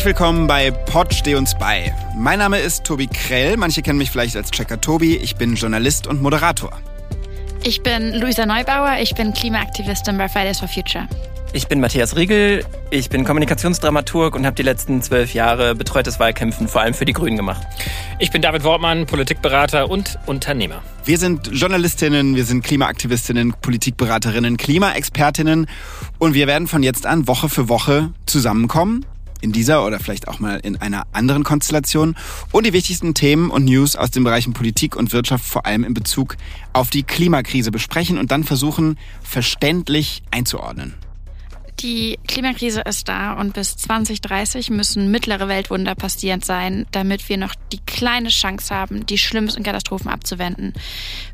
Herzlich willkommen bei Pod Steh uns bei. Mein Name ist Tobi Krell. Manche kennen mich vielleicht als Checker Tobi. Ich bin Journalist und Moderator. Ich bin Luisa Neubauer. Ich bin Klimaaktivistin bei Fridays for Future. Ich bin Matthias Riegel, ich bin Kommunikationsdramaturg und habe die letzten zwölf Jahre betreutes Wahlkämpfen vor allem für die Grünen gemacht. Ich bin David Wortmann, Politikberater und Unternehmer. Wir sind Journalistinnen, wir sind Klimaaktivistinnen, Politikberaterinnen, Klimaexpertinnen und wir werden von jetzt an Woche für Woche zusammenkommen. In dieser oder vielleicht auch mal in einer anderen Konstellation und die wichtigsten Themen und News aus den Bereichen Politik und Wirtschaft vor allem in Bezug auf die Klimakrise besprechen und dann versuchen, verständlich einzuordnen. Die Klimakrise ist da und bis 2030 müssen mittlere Weltwunder passiert sein, damit wir noch die kleine Chance haben, die schlimmsten Katastrophen abzuwenden.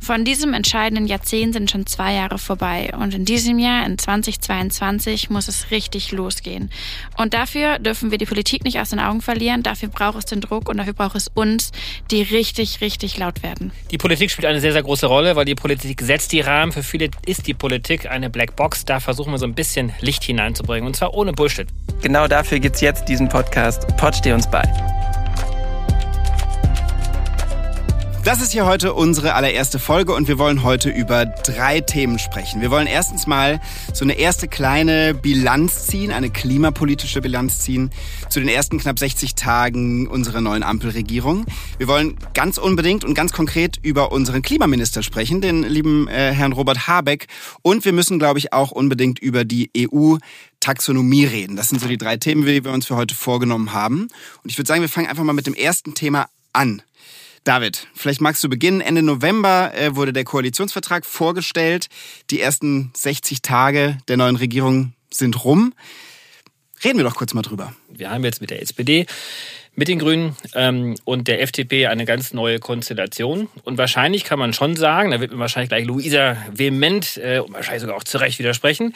Von diesem entscheidenden Jahrzehnt sind schon zwei Jahre vorbei und in diesem Jahr, in 2022, muss es richtig losgehen. Und dafür dürfen wir die Politik nicht aus den Augen verlieren, dafür braucht es den Druck und dafür braucht es uns, die richtig, richtig laut werden. Die Politik spielt eine sehr, sehr große Rolle, weil die Politik setzt die Rahmen. Für viele ist die Politik eine Blackbox. Da versuchen wir so ein bisschen Licht hinein hineinzubringen. Und zwar ohne Bullshit. Genau dafür gibt es jetzt diesen Podcast. Pod steh uns bei. Das ist hier heute unsere allererste Folge und wir wollen heute über drei Themen sprechen. Wir wollen erstens mal so eine erste kleine Bilanz ziehen, eine klimapolitische Bilanz ziehen zu den ersten knapp 60 Tagen unserer neuen Ampelregierung. Wir wollen ganz unbedingt und ganz konkret über unseren Klimaminister sprechen, den lieben äh, Herrn Robert Habeck. Und wir müssen, glaube ich, auch unbedingt über die EU Taxonomie reden. Das sind so die drei Themen, die wir uns für heute vorgenommen haben. Und ich würde sagen, wir fangen einfach mal mit dem ersten Thema an. David, vielleicht magst du beginnen. Ende November äh, wurde der Koalitionsvertrag vorgestellt. Die ersten 60 Tage der neuen Regierung sind rum. Reden wir doch kurz mal drüber. Wir haben jetzt mit der SPD, mit den Grünen ähm, und der FDP eine ganz neue Konstellation. Und wahrscheinlich kann man schon sagen, da wird mir wahrscheinlich gleich Luisa vehement äh, und wahrscheinlich sogar auch zu Recht widersprechen,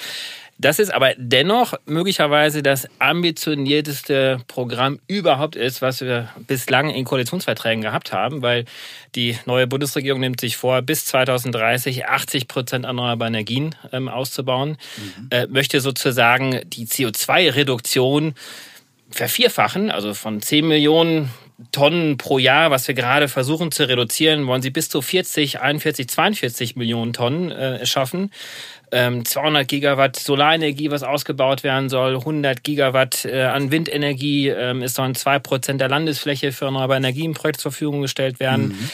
das ist aber dennoch möglicherweise das ambitionierteste Programm überhaupt ist, was wir bislang in Koalitionsverträgen gehabt haben, weil die neue Bundesregierung nimmt sich vor, bis 2030 80 Prozent erneuerbare Energien ähm, auszubauen, mhm. äh, möchte sozusagen die CO2-Reduktion vervierfachen, also von 10 Millionen Tonnen pro Jahr, was wir gerade versuchen zu reduzieren, wollen sie bis zu 40, 41, 42 Millionen Tonnen äh, schaffen. 200 ähm, Gigawatt Solarenergie, was ausgebaut werden soll, 100 Gigawatt äh, an Windenergie. Ähm, es sollen zwei Prozent der Landesfläche für erneuerbare Energien Projekte zur Verfügung gestellt werden. Mhm.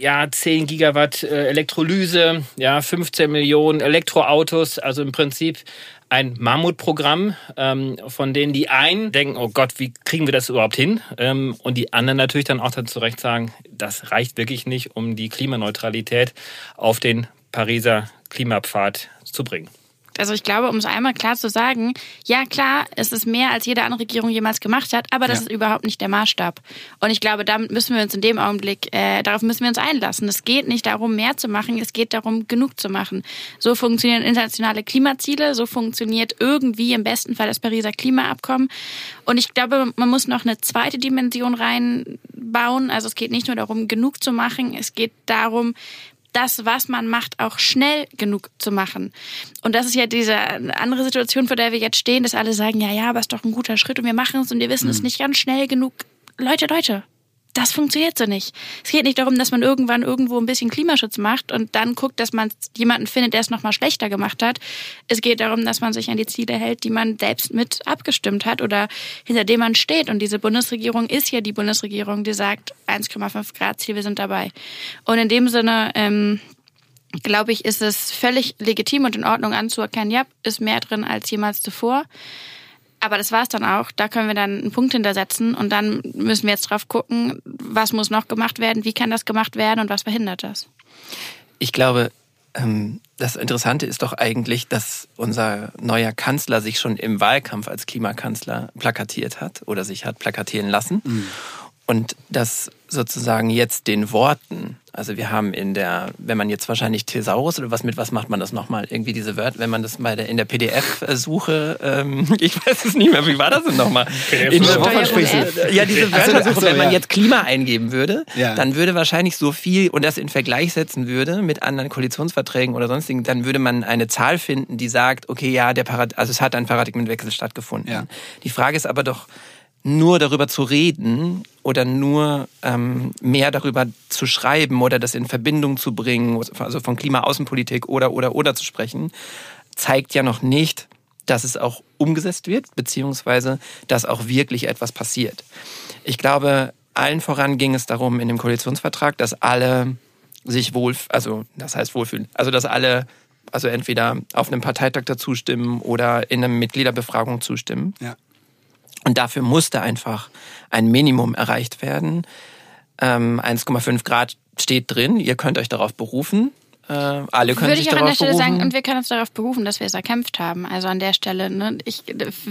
Ja, 10 Gigawatt äh, Elektrolyse, ja, 15 Millionen Elektroautos, also im Prinzip ein Mammutprogramm, ähm, von denen die einen denken, oh Gott, wie kriegen wir das überhaupt hin? Ähm, und die anderen natürlich dann auch dann zurecht sagen, das reicht wirklich nicht, um die Klimaneutralität auf den Pariser Klimapfad zu bringen. Also ich glaube, um es einmal klar zu sagen, ja klar, es ist mehr, als jede andere Regierung jemals gemacht hat, aber das ja. ist überhaupt nicht der Maßstab. Und ich glaube, damit müssen wir uns in dem Augenblick, äh, darauf müssen wir uns einlassen. Es geht nicht darum, mehr zu machen, es geht darum, genug zu machen. So funktionieren internationale Klimaziele, so funktioniert irgendwie im besten Fall das Pariser Klimaabkommen. Und ich glaube, man muss noch eine zweite Dimension reinbauen. Also es geht nicht nur darum, genug zu machen, es geht darum, das, was man macht, auch schnell genug zu machen. Und das ist ja diese andere Situation, vor der wir jetzt stehen, dass alle sagen, ja, ja, aber ist doch ein guter Schritt und wir machen es und wir wissen mhm. es nicht ganz schnell genug. Leute, Leute, das funktioniert so nicht. Es geht nicht darum, dass man irgendwann irgendwo ein bisschen Klimaschutz macht und dann guckt, dass man jemanden findet, der es nochmal schlechter gemacht hat. Es geht darum, dass man sich an die Ziele hält, die man selbst mit abgestimmt hat oder hinter dem man steht. Und diese Bundesregierung ist ja die Bundesregierung, die sagt, 1,5 Grad Ziel, wir sind dabei. Und in dem Sinne, ähm, glaube ich, ist es völlig legitim und in Ordnung anzuerkennen, ja, ist mehr drin als jemals zuvor. Aber das war es dann auch. Da können wir dann einen Punkt hintersetzen und dann müssen wir jetzt drauf gucken, was muss noch gemacht werden, wie kann das gemacht werden und was verhindert das. Ich glaube, ähm, das Interessante ist doch eigentlich, dass unser neuer Kanzler sich schon im Wahlkampf als Klimakanzler plakatiert hat oder sich hat plakatieren lassen. Mhm. Und dass sozusagen jetzt den Worten, also wir haben in der, wenn man jetzt wahrscheinlich Thesaurus oder was mit was macht man das nochmal? Irgendwie diese Wörter, wenn man das bei der, in der PDF-Suche, ähm, ich weiß es nicht mehr, wie war das denn nochmal? In der Wovon Ja, diese Wörtersuche, so, wenn man ja. jetzt Klima eingeben würde, ja. dann würde wahrscheinlich so viel und das in Vergleich setzen würde mit anderen Koalitionsverträgen oder sonstigen, dann würde man eine Zahl finden, die sagt, okay, ja, der Parad also es hat ein Paradigmenwechsel stattgefunden. Ja. Die Frage ist aber doch, nur darüber zu reden oder nur ähm, mehr darüber zu schreiben oder das in Verbindung zu bringen, also von Klimaaußenpolitik oder oder oder zu sprechen, zeigt ja noch nicht, dass es auch umgesetzt wird, beziehungsweise dass auch wirklich etwas passiert. Ich glaube, allen voran ging es darum in dem Koalitionsvertrag, dass alle sich wohl, also das heißt wohlfühlen, also dass alle also entweder auf einem Parteitag dazu stimmen oder in einer Mitgliederbefragung zustimmen. Ja. Und dafür musste einfach ein Minimum erreicht werden. Ähm, 1,5 Grad steht drin. Ihr könnt euch darauf berufen. Äh, alle können Würde sich ich auch darauf an der Stelle berufen. sagen, und wir können uns darauf berufen, dass wir es erkämpft haben. Also an der Stelle, ne, ich,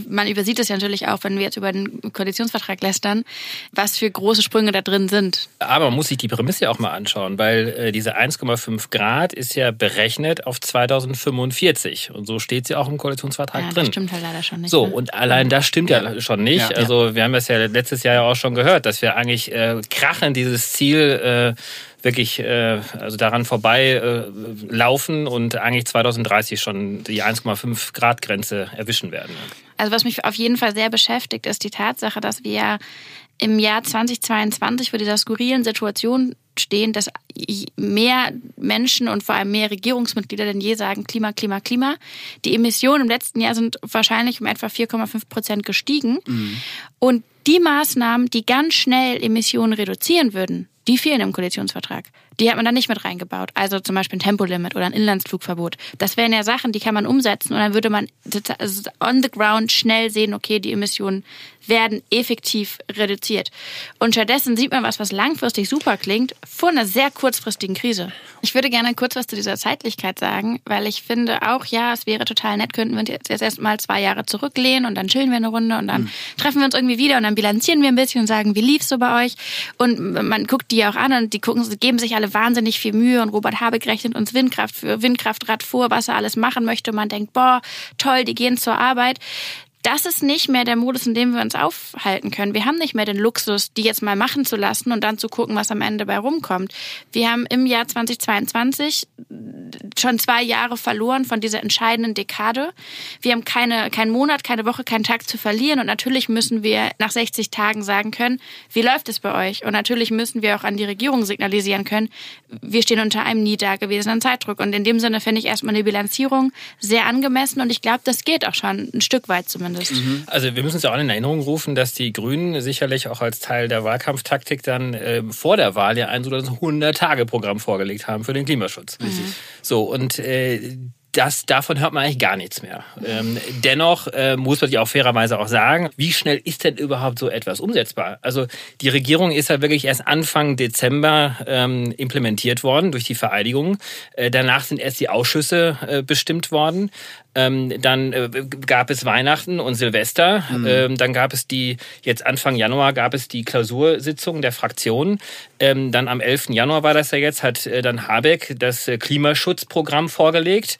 man übersieht es ja natürlich auch, wenn wir jetzt über den Koalitionsvertrag lästern, was für große Sprünge da drin sind. Aber man muss sich die Prämisse ja auch mal anschauen, weil äh, diese 1,5 Grad ist ja berechnet auf 2045. Und so steht sie auch im Koalitionsvertrag Ja, drin. das stimmt halt leider schon nicht. So, ne? und allein das stimmt ja, schon nicht. Ja. Also wir haben das ja letztes Jahr ja auch schon gehört, dass wir eigentlich äh, krachen dieses Ziel äh, wirklich äh, also daran vorbei äh, laufen und eigentlich 2030 schon die 1,5 Grad Grenze erwischen werden. Also was mich auf jeden Fall sehr beschäftigt, ist die Tatsache, dass wir im Jahr 2022 vor dieser skurrilen Situation stehen, dass mehr Menschen und vor allem mehr Regierungsmitglieder denn je sagen, Klima, Klima, Klima. Die Emissionen im letzten Jahr sind wahrscheinlich um etwa 4,5 Prozent gestiegen. Und die Maßnahmen, die ganz schnell Emissionen reduzieren würden, die fehlen im Koalitionsvertrag. Die hat man da nicht mit reingebaut. Also zum Beispiel ein Tempolimit oder ein Inlandsflugverbot. Das wären ja Sachen, die kann man umsetzen und dann würde man also on the ground schnell sehen, okay, die Emissionen werden effektiv reduziert. Und stattdessen sieht man was, was langfristig super klingt, vor einer sehr kurzfristigen Krise. Ich würde gerne kurz was zu dieser Zeitlichkeit sagen, weil ich finde auch, ja, es wäre total nett, könnten wir uns jetzt erst mal zwei Jahre zurücklehnen und dann chillen wir eine Runde und dann mhm. treffen wir uns irgendwie wieder und dann bilanzieren wir ein bisschen und sagen, wie lief's so bei euch? Und man guckt die auch an und die gucken, geben sich alle wahnsinnig viel Mühe und Robert Habeck rechnet uns Windkraft für Windkraftrad vor, was er alles machen möchte. Man denkt, boah, toll, die gehen zur Arbeit das ist nicht mehr der Modus, in dem wir uns aufhalten können. Wir haben nicht mehr den Luxus, die jetzt mal machen zu lassen und dann zu gucken, was am Ende bei rumkommt. Wir haben im Jahr 2022 schon zwei Jahre verloren von dieser entscheidenden Dekade. Wir haben keine, keinen Monat, keine Woche, keinen Tag zu verlieren und natürlich müssen wir nach 60 Tagen sagen können, wie läuft es bei euch? Und natürlich müssen wir auch an die Regierung signalisieren können, wir stehen unter einem nie dagewesenen Zeitdruck. Und in dem Sinne finde ich erstmal eine Bilanzierung sehr angemessen und ich glaube, das geht auch schon ein Stück weit zumindest. Also wir müssen uns ja auch in Erinnerung rufen, dass die Grünen sicherlich auch als Teil der Wahlkampftaktik dann äh, vor der Wahl ja ein so 100-Tage-Programm vorgelegt haben für den Klimaschutz. Mhm. So, und äh, das, davon hört man eigentlich gar nichts mehr. Ähm, dennoch äh, muss man sich auch fairerweise auch sagen, wie schnell ist denn überhaupt so etwas umsetzbar? Also die Regierung ist ja wirklich erst Anfang Dezember ähm, implementiert worden durch die Vereidigung. Äh, danach sind erst die Ausschüsse äh, bestimmt worden. Ähm, dann äh, gab es Weihnachten und Silvester. Mhm. Ähm, dann gab es die, jetzt Anfang Januar gab es die Klausursitzung der Fraktionen. Ähm, dann am 11. Januar war das ja jetzt, hat äh, dann Habeck das äh, Klimaschutzprogramm vorgelegt,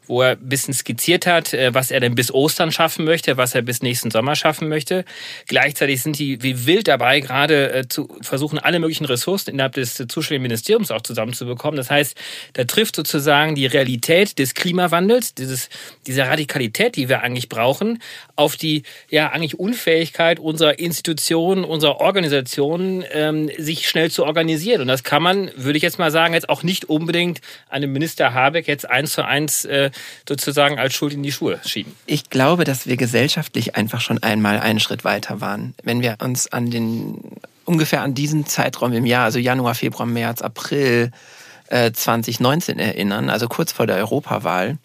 wo er ein bisschen skizziert hat, äh, was er denn bis Ostern schaffen möchte, was er bis nächsten Sommer schaffen möchte. Gleichzeitig sind die wie wild dabei, gerade äh, zu versuchen, alle möglichen Ressourcen innerhalb des zuständigen Ministeriums auch zusammenzubekommen. Das heißt, da trifft sozusagen die Realität des Klimawandels, dieses dieser Radikalität, die wir eigentlich brauchen, auf die ja eigentlich Unfähigkeit unserer Institutionen, unserer Organisationen, ähm, sich schnell zu organisieren. Und das kann man, würde ich jetzt mal sagen, jetzt auch nicht unbedingt einem Minister Habeck jetzt eins zu eins äh, sozusagen als Schuld in die Schuhe schieben. Ich glaube, dass wir gesellschaftlich einfach schon einmal einen Schritt weiter waren. Wenn wir uns an den ungefähr an diesen Zeitraum im Jahr, also Januar, Februar, März, April äh, 2019 erinnern, also kurz vor der Europawahl,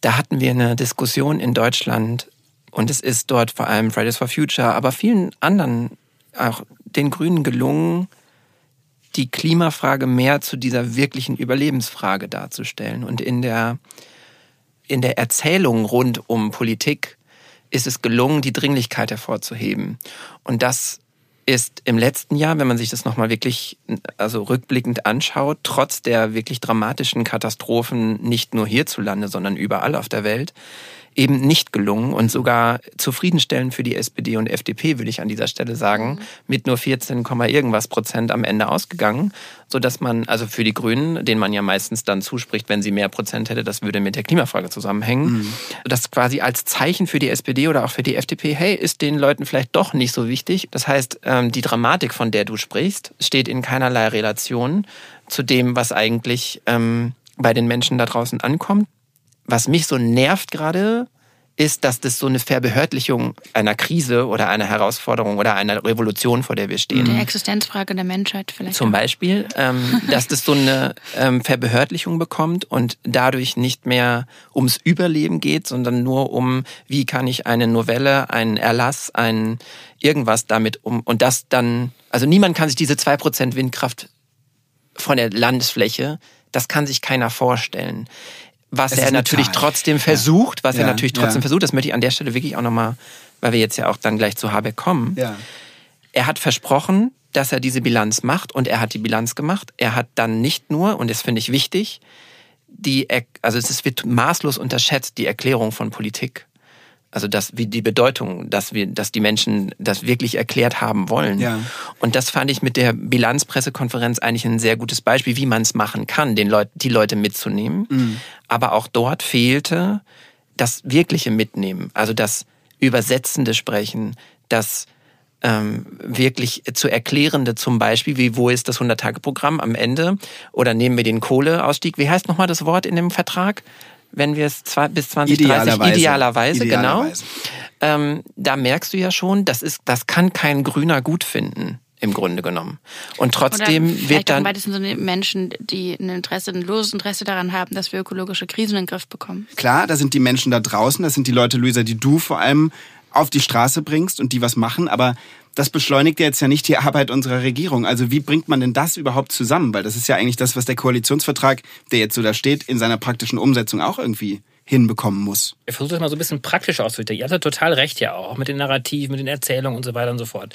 da hatten wir eine Diskussion in Deutschland und es ist dort vor allem Fridays for Future, aber vielen anderen, auch den Grünen gelungen, die Klimafrage mehr zu dieser wirklichen Überlebensfrage darzustellen. Und in der, in der Erzählung rund um Politik ist es gelungen, die Dringlichkeit hervorzuheben. Und das ist im letzten Jahr, wenn man sich das nochmal wirklich, also rückblickend anschaut, trotz der wirklich dramatischen Katastrophen, nicht nur hierzulande, sondern überall auf der Welt, eben nicht gelungen und sogar zufriedenstellend für die SPD und FDP, würde ich an dieser Stelle sagen, mit nur 14, irgendwas Prozent am Ende ausgegangen, so dass man, also für die Grünen, denen man ja meistens dann zuspricht, wenn sie mehr Prozent hätte, das würde mit der Klimafrage zusammenhängen, mhm. das quasi als Zeichen für die SPD oder auch für die FDP, hey, ist den Leuten vielleicht doch nicht so wichtig. Das heißt, ähm, die Dramatik, von der du sprichst, steht in keinerlei Relation zu dem, was eigentlich ähm, bei den Menschen da draußen ankommt. Was mich so nervt gerade, ist, dass das so eine Verbehördlichung einer Krise oder einer Herausforderung oder einer Revolution, vor der wir stehen. Der Existenzfrage der Menschheit vielleicht. Zum Beispiel, ähm, dass das so eine ähm, Verbehördlichung bekommt und dadurch nicht mehr ums Überleben geht, sondern nur um, wie kann ich eine Novelle, einen Erlass, ein irgendwas damit um und das dann, also niemand kann sich diese zwei Prozent Windkraft von der Landesfläche, das kann sich keiner vorstellen was er natürlich Zahl. trotzdem versucht, was ja. er natürlich trotzdem ja. versucht, das möchte ich an der Stelle wirklich auch nochmal, weil wir jetzt ja auch dann gleich zu Habeck kommen. Ja. Er hat versprochen, dass er diese Bilanz macht und er hat die Bilanz gemacht. Er hat dann nicht nur, und das finde ich wichtig, die, also es wird maßlos unterschätzt, die Erklärung von Politik. Also das, wie die Bedeutung, dass wir, dass die Menschen das wirklich erklärt haben wollen. Ja. Und das fand ich mit der Bilanzpressekonferenz eigentlich ein sehr gutes Beispiel, wie man es machen kann, den Leut, die Leute mitzunehmen. Mhm. Aber auch dort fehlte das wirkliche Mitnehmen, also das übersetzende Sprechen, das ähm, wirklich zu erklärende zum Beispiel, wie wo ist das 100-Tage-Programm am Ende oder nehmen wir den Kohleausstieg. Wie heißt nochmal das Wort in dem Vertrag? Wenn wir es bis 2030 idealerweise, idealerweise, idealerweise. genau. Ähm, da merkst du ja schon, das ist, das kann kein Grüner gut finden im Grunde genommen. Und trotzdem wird dann. Auch so Menschen, die ein Interesse, ein loses Interesse daran haben, dass wir ökologische Krisen in den Griff bekommen. Klar, da sind die Menschen da draußen, das sind die Leute, Luisa, die du vor allem auf die Straße bringst und die was machen, aber das beschleunigt jetzt ja nicht die Arbeit unserer Regierung. Also wie bringt man denn das überhaupt zusammen? Weil das ist ja eigentlich das, was der Koalitionsvertrag, der jetzt so da steht, in seiner praktischen Umsetzung auch irgendwie hinbekommen muss. Ich versuche das mal so ein bisschen praktisch auszudrücken. Ihr hattet total recht ja auch, mit den Narrativen, mit den Erzählungen und so weiter und so fort.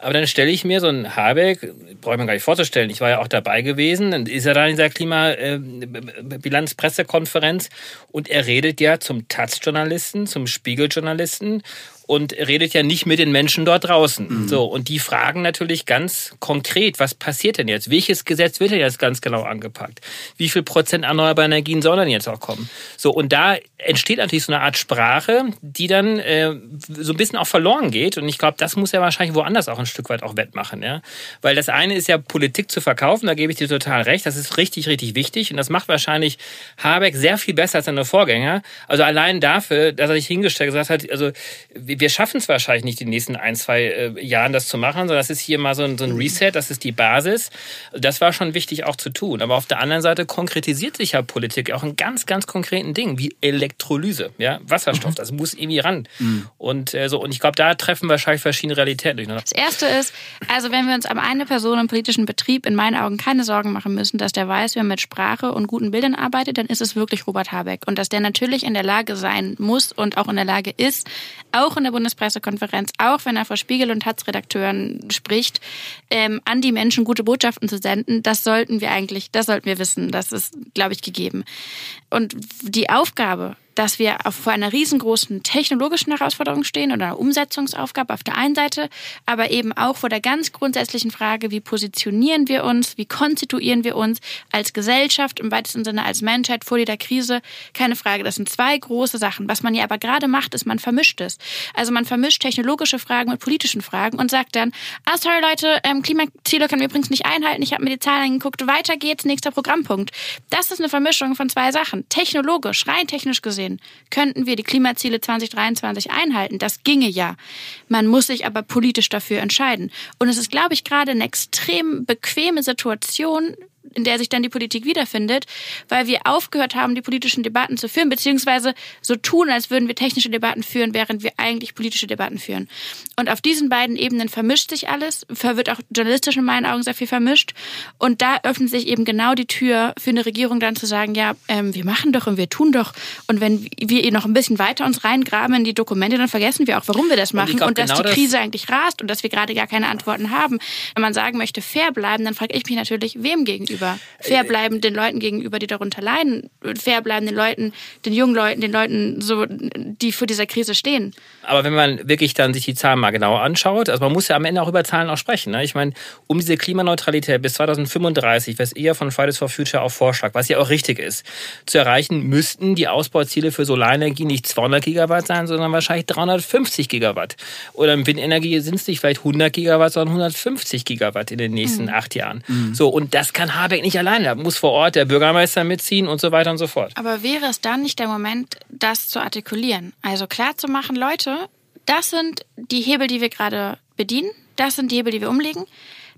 Aber dann stelle ich mir so einen Habeck, brauche ich mir gar nicht vorzustellen, ich war ja auch dabei gewesen, dann ist er da in dieser Klimabilanzpressekonferenz äh, und er redet ja zum Taz-Journalisten, zum Spiegel-Journalisten und redet ja nicht mit den Menschen dort draußen. Mhm. So, und die fragen natürlich ganz konkret, was passiert denn jetzt? Welches Gesetz wird denn jetzt ganz genau angepackt? Wie viel Prozent erneuerbare Energien sollen denn jetzt auch kommen? So, und da entsteht natürlich so eine Art Sprache, die dann äh, so ein bisschen auch verloren geht. Und ich glaube, das muss er wahrscheinlich woanders auch ein Stück weit auch wettmachen. Ja? Weil das eine ist ja Politik zu verkaufen, da gebe ich dir total recht. Das ist richtig, richtig wichtig. Und das macht wahrscheinlich Habeck sehr viel besser als seine Vorgänger. Also allein dafür, dass er sich hingestellt gesagt hat, also wir schaffen es wahrscheinlich nicht, die nächsten ein, zwei äh, Jahren das zu machen, sondern das ist hier mal so ein, so ein Reset, das ist die Basis. Das war schon wichtig auch zu tun. Aber auf der anderen Seite konkretisiert sich ja Politik auch in ganz, ganz konkreten Dingen, wie Elektrolyse, ja, Wasserstoff, mhm. das muss irgendwie ran. Mhm. Und äh, so, und ich glaube, da treffen wahrscheinlich verschiedene Realitäten durch. Das erste ist, also wenn wir uns am eine Person im politischen Betrieb in meinen Augen keine Sorgen machen müssen, dass der weiß, wer mit Sprache und guten Bildern arbeitet, dann ist es wirklich Robert Habeck. Und dass der natürlich in der Lage sein muss und auch in der Lage ist, auch in der Bundespressekonferenz, auch wenn er vor Spiegel und Taz-Redakteuren spricht, ähm, an die Menschen gute Botschaften zu senden, das sollten wir eigentlich, das sollten wir wissen. Das ist, glaube ich, gegeben. Und die Aufgabe, dass wir vor einer riesengroßen technologischen Herausforderung stehen oder einer Umsetzungsaufgabe auf der einen Seite, aber eben auch vor der ganz grundsätzlichen Frage, wie positionieren wir uns, wie konstituieren wir uns als Gesellschaft, im weitesten Sinne als Menschheit vor dieser Krise. Keine Frage, das sind zwei große Sachen. Was man ja aber gerade macht, ist, man vermischt es. Also man vermischt technologische Fragen mit politischen Fragen und sagt dann, ah, sorry Leute, ähm, Klimaziele können wir übrigens nicht einhalten, ich habe mir die Zahlen angeguckt, weiter geht's, nächster Programmpunkt. Das ist eine Vermischung von zwei Sachen. Technologisch, rein technisch gesehen gesehen, könnten wir die Klimaziele 2023 einhalten. Das ginge ja. Man muss sich aber politisch dafür entscheiden. Und es ist, glaube ich, gerade eine extrem bequeme Situation, in der sich dann die Politik wiederfindet, weil wir aufgehört haben, die politischen Debatten zu führen, beziehungsweise so tun, als würden wir technische Debatten führen, während wir eigentlich politische Debatten führen. Und auf diesen beiden Ebenen vermischt sich alles, wird auch journalistisch in meinen Augen sehr viel vermischt. Und da öffnet sich eben genau die Tür für eine Regierung dann zu sagen, ja, ähm, wir machen doch und wir tun doch. Und wenn wir noch ein bisschen weiter uns reingraben in die Dokumente, dann vergessen wir auch, warum wir das machen und, glaub, und dass genau die Krise eigentlich rast und dass wir gerade gar keine Antworten haben. Wenn man sagen möchte, fair bleiben, dann frage ich mich natürlich, wem gegenüber? Gegenüber. Fair bleiben den Leuten gegenüber, die darunter leiden. Fair bleiben den Leuten, den jungen Leuten, den Leuten, so, die vor dieser Krise stehen. Aber wenn man wirklich dann sich die Zahlen mal genauer anschaut, also man muss ja am Ende auch über Zahlen auch sprechen. Ne? Ich meine, um diese Klimaneutralität bis 2035, was ihr von Fridays for Future auch vorschlagt, was ja auch richtig ist, zu erreichen, müssten die Ausbauziele für Solarenergie nicht 200 Gigawatt sein, sondern wahrscheinlich 350 Gigawatt. Oder in Windenergie sind es nicht vielleicht 100 Gigawatt, sondern 150 Gigawatt in den nächsten mhm. acht Jahren. Mhm. So, und das kann Habeck nicht alleine. Da muss vor Ort der Bürgermeister mitziehen und so weiter und so fort. Aber wäre es dann nicht der Moment, das zu artikulieren? Also klar zu machen, Leute, das sind die Hebel, die wir gerade bedienen. Das sind die Hebel, die wir umlegen.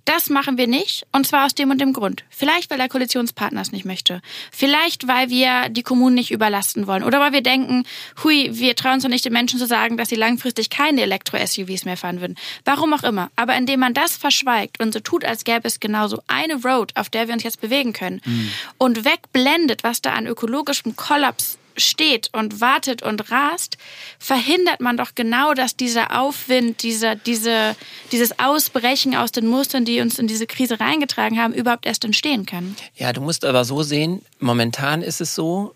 Das machen wir nicht und zwar aus dem und dem Grund. Vielleicht, weil der Koalitionspartner es nicht möchte. Vielleicht, weil wir die Kommunen nicht überlasten wollen oder weil wir denken, hui, wir trauen uns doch nicht den Menschen zu sagen, dass sie langfristig keine Elektro-SUVs mehr fahren würden. Warum auch immer. Aber indem man das verschweigt und so tut, als gäbe es genauso eine Road, auf der wir uns jetzt bewegen können mhm. und wegblendet, was da an ökologischem Kollaps steht und wartet und rast, verhindert man doch genau, dass dieser Aufwind, dieser, diese, dieses Ausbrechen aus den Mustern, die uns in diese Krise reingetragen haben, überhaupt erst entstehen kann. Ja, du musst aber so sehen, momentan ist es so,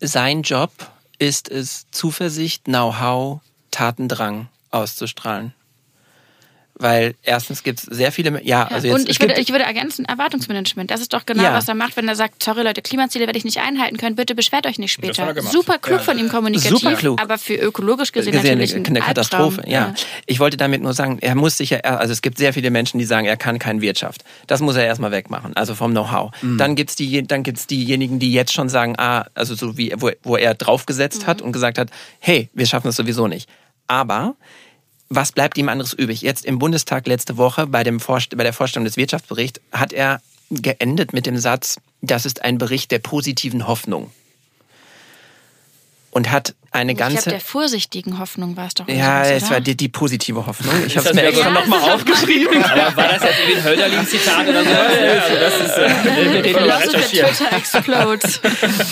sein Job ist es, Zuversicht, Know-how, Tatendrang auszustrahlen. Weil erstens gibt es sehr viele, ja, also jetzt, Und ich würde, ich würde ergänzen, Erwartungsmanagement. Das ist doch genau, ja. was er macht, wenn er sagt, sorry Leute, Klimaziele werde ich nicht einhalten können, bitte beschwert euch nicht später. Super klug ja. von ihm kommunikativ, Super klug. aber für ökologisch gesehen, gesehen natürlich eine, eine Katastrophe. Ja. ja. ich wollte damit nur sagen, er muss sich ja, also es gibt sehr viele Menschen, die sagen, er kann keine Wirtschaft. Das muss er erstmal wegmachen, also vom Know-how. Mhm. Dann gibt's die, dann gibt's diejenigen, die jetzt schon sagen, ah, also so wie, wo, wo er draufgesetzt mhm. hat und gesagt hat, hey, wir schaffen es sowieso nicht. Aber was bleibt ihm anderes übrig? Jetzt im Bundestag letzte Woche bei, dem Vorst bei der Vorstellung des Wirtschaftsberichts hat er geendet mit dem Satz, das ist ein Bericht der positiven Hoffnung. Und hat eine ich ganze. Ich der vorsichtigen Hoffnung war es doch. Ja, es war die, die, positive Hoffnung. Ich habe es mir extra ja, nochmal aufgeschrieben. Aber war das jetzt irgendwie ein Hölderlin-Zitat oder so? Also das ist, äh, wir reden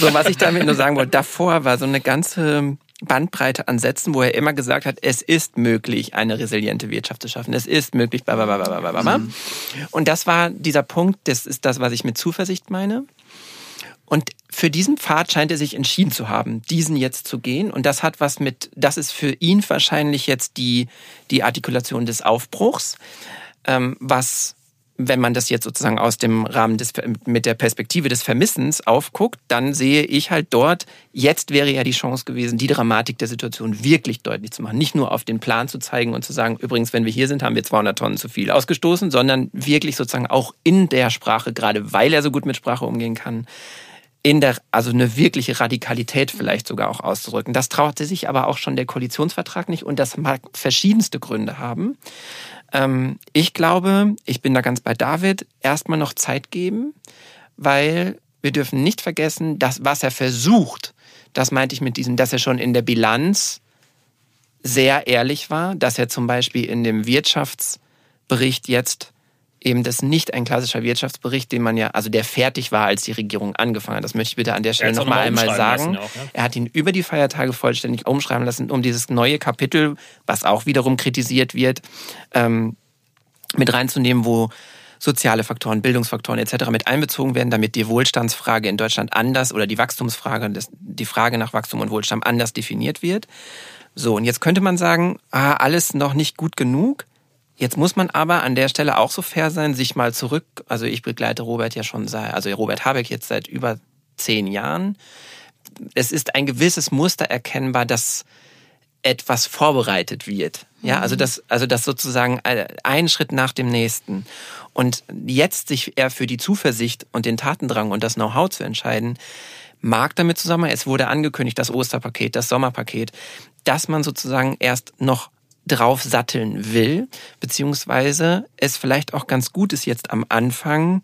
So, was ich damit nur sagen wollte, davor war so eine ganze Bandbreite an Sätzen, wo er immer gesagt hat, es ist möglich, eine resiliente Wirtschaft zu schaffen. Es ist möglich, blablabla. Mhm. Und das war dieser Punkt, das ist das, was ich mit Zuversicht meine. Und für diesen Pfad scheint er sich entschieden zu haben, diesen jetzt zu gehen. Und das hat was mit, das ist für ihn wahrscheinlich jetzt die, die Artikulation des Aufbruchs, ähm, was wenn man das jetzt sozusagen aus dem Rahmen des, mit der Perspektive des Vermissens aufguckt, dann sehe ich halt dort, jetzt wäre ja die Chance gewesen, die Dramatik der Situation wirklich deutlich zu machen. Nicht nur auf den Plan zu zeigen und zu sagen, übrigens, wenn wir hier sind, haben wir 200 Tonnen zu viel ausgestoßen, sondern wirklich sozusagen auch in der Sprache, gerade weil er so gut mit Sprache umgehen kann, in der, also eine wirkliche Radikalität vielleicht sogar auch auszudrücken. Das traute sich aber auch schon der Koalitionsvertrag nicht und das mag verschiedenste Gründe haben. Ähm, ich glaube, ich bin da ganz bei David, erstmal noch Zeit geben, weil wir dürfen nicht vergessen, dass was er versucht, das meinte ich mit diesem, dass er schon in der Bilanz sehr ehrlich war, dass er zum Beispiel in dem Wirtschaftsbericht jetzt eben das nicht ein klassischer Wirtschaftsbericht, den man ja, also der fertig war, als die Regierung angefangen hat. Das möchte ich bitte an der Stelle noch mal einmal sagen. Auch, ja? Er hat ihn über die Feiertage vollständig umschreiben lassen, um dieses neue Kapitel, was auch wiederum kritisiert wird, ähm, mit reinzunehmen, wo soziale Faktoren, Bildungsfaktoren etc. mit einbezogen werden, damit die Wohlstandsfrage in Deutschland anders oder die Wachstumsfrage, die Frage nach Wachstum und Wohlstand anders definiert wird. So, und jetzt könnte man sagen, ah, alles noch nicht gut genug. Jetzt muss man aber an der Stelle auch so fair sein, sich mal zurück, also ich begleite Robert ja schon seit, also Robert Habeck jetzt seit über zehn Jahren. Es ist ein gewisses Muster erkennbar, dass etwas vorbereitet wird. Ja, also mhm. das, also das sozusagen ein Schritt nach dem nächsten. Und jetzt sich eher für die Zuversicht und den Tatendrang und das Know-how zu entscheiden, mag damit zusammen. Es wurde angekündigt, das Osterpaket, das Sommerpaket, dass man sozusagen erst noch drauf satteln will, beziehungsweise es vielleicht auch ganz gut ist jetzt am Anfang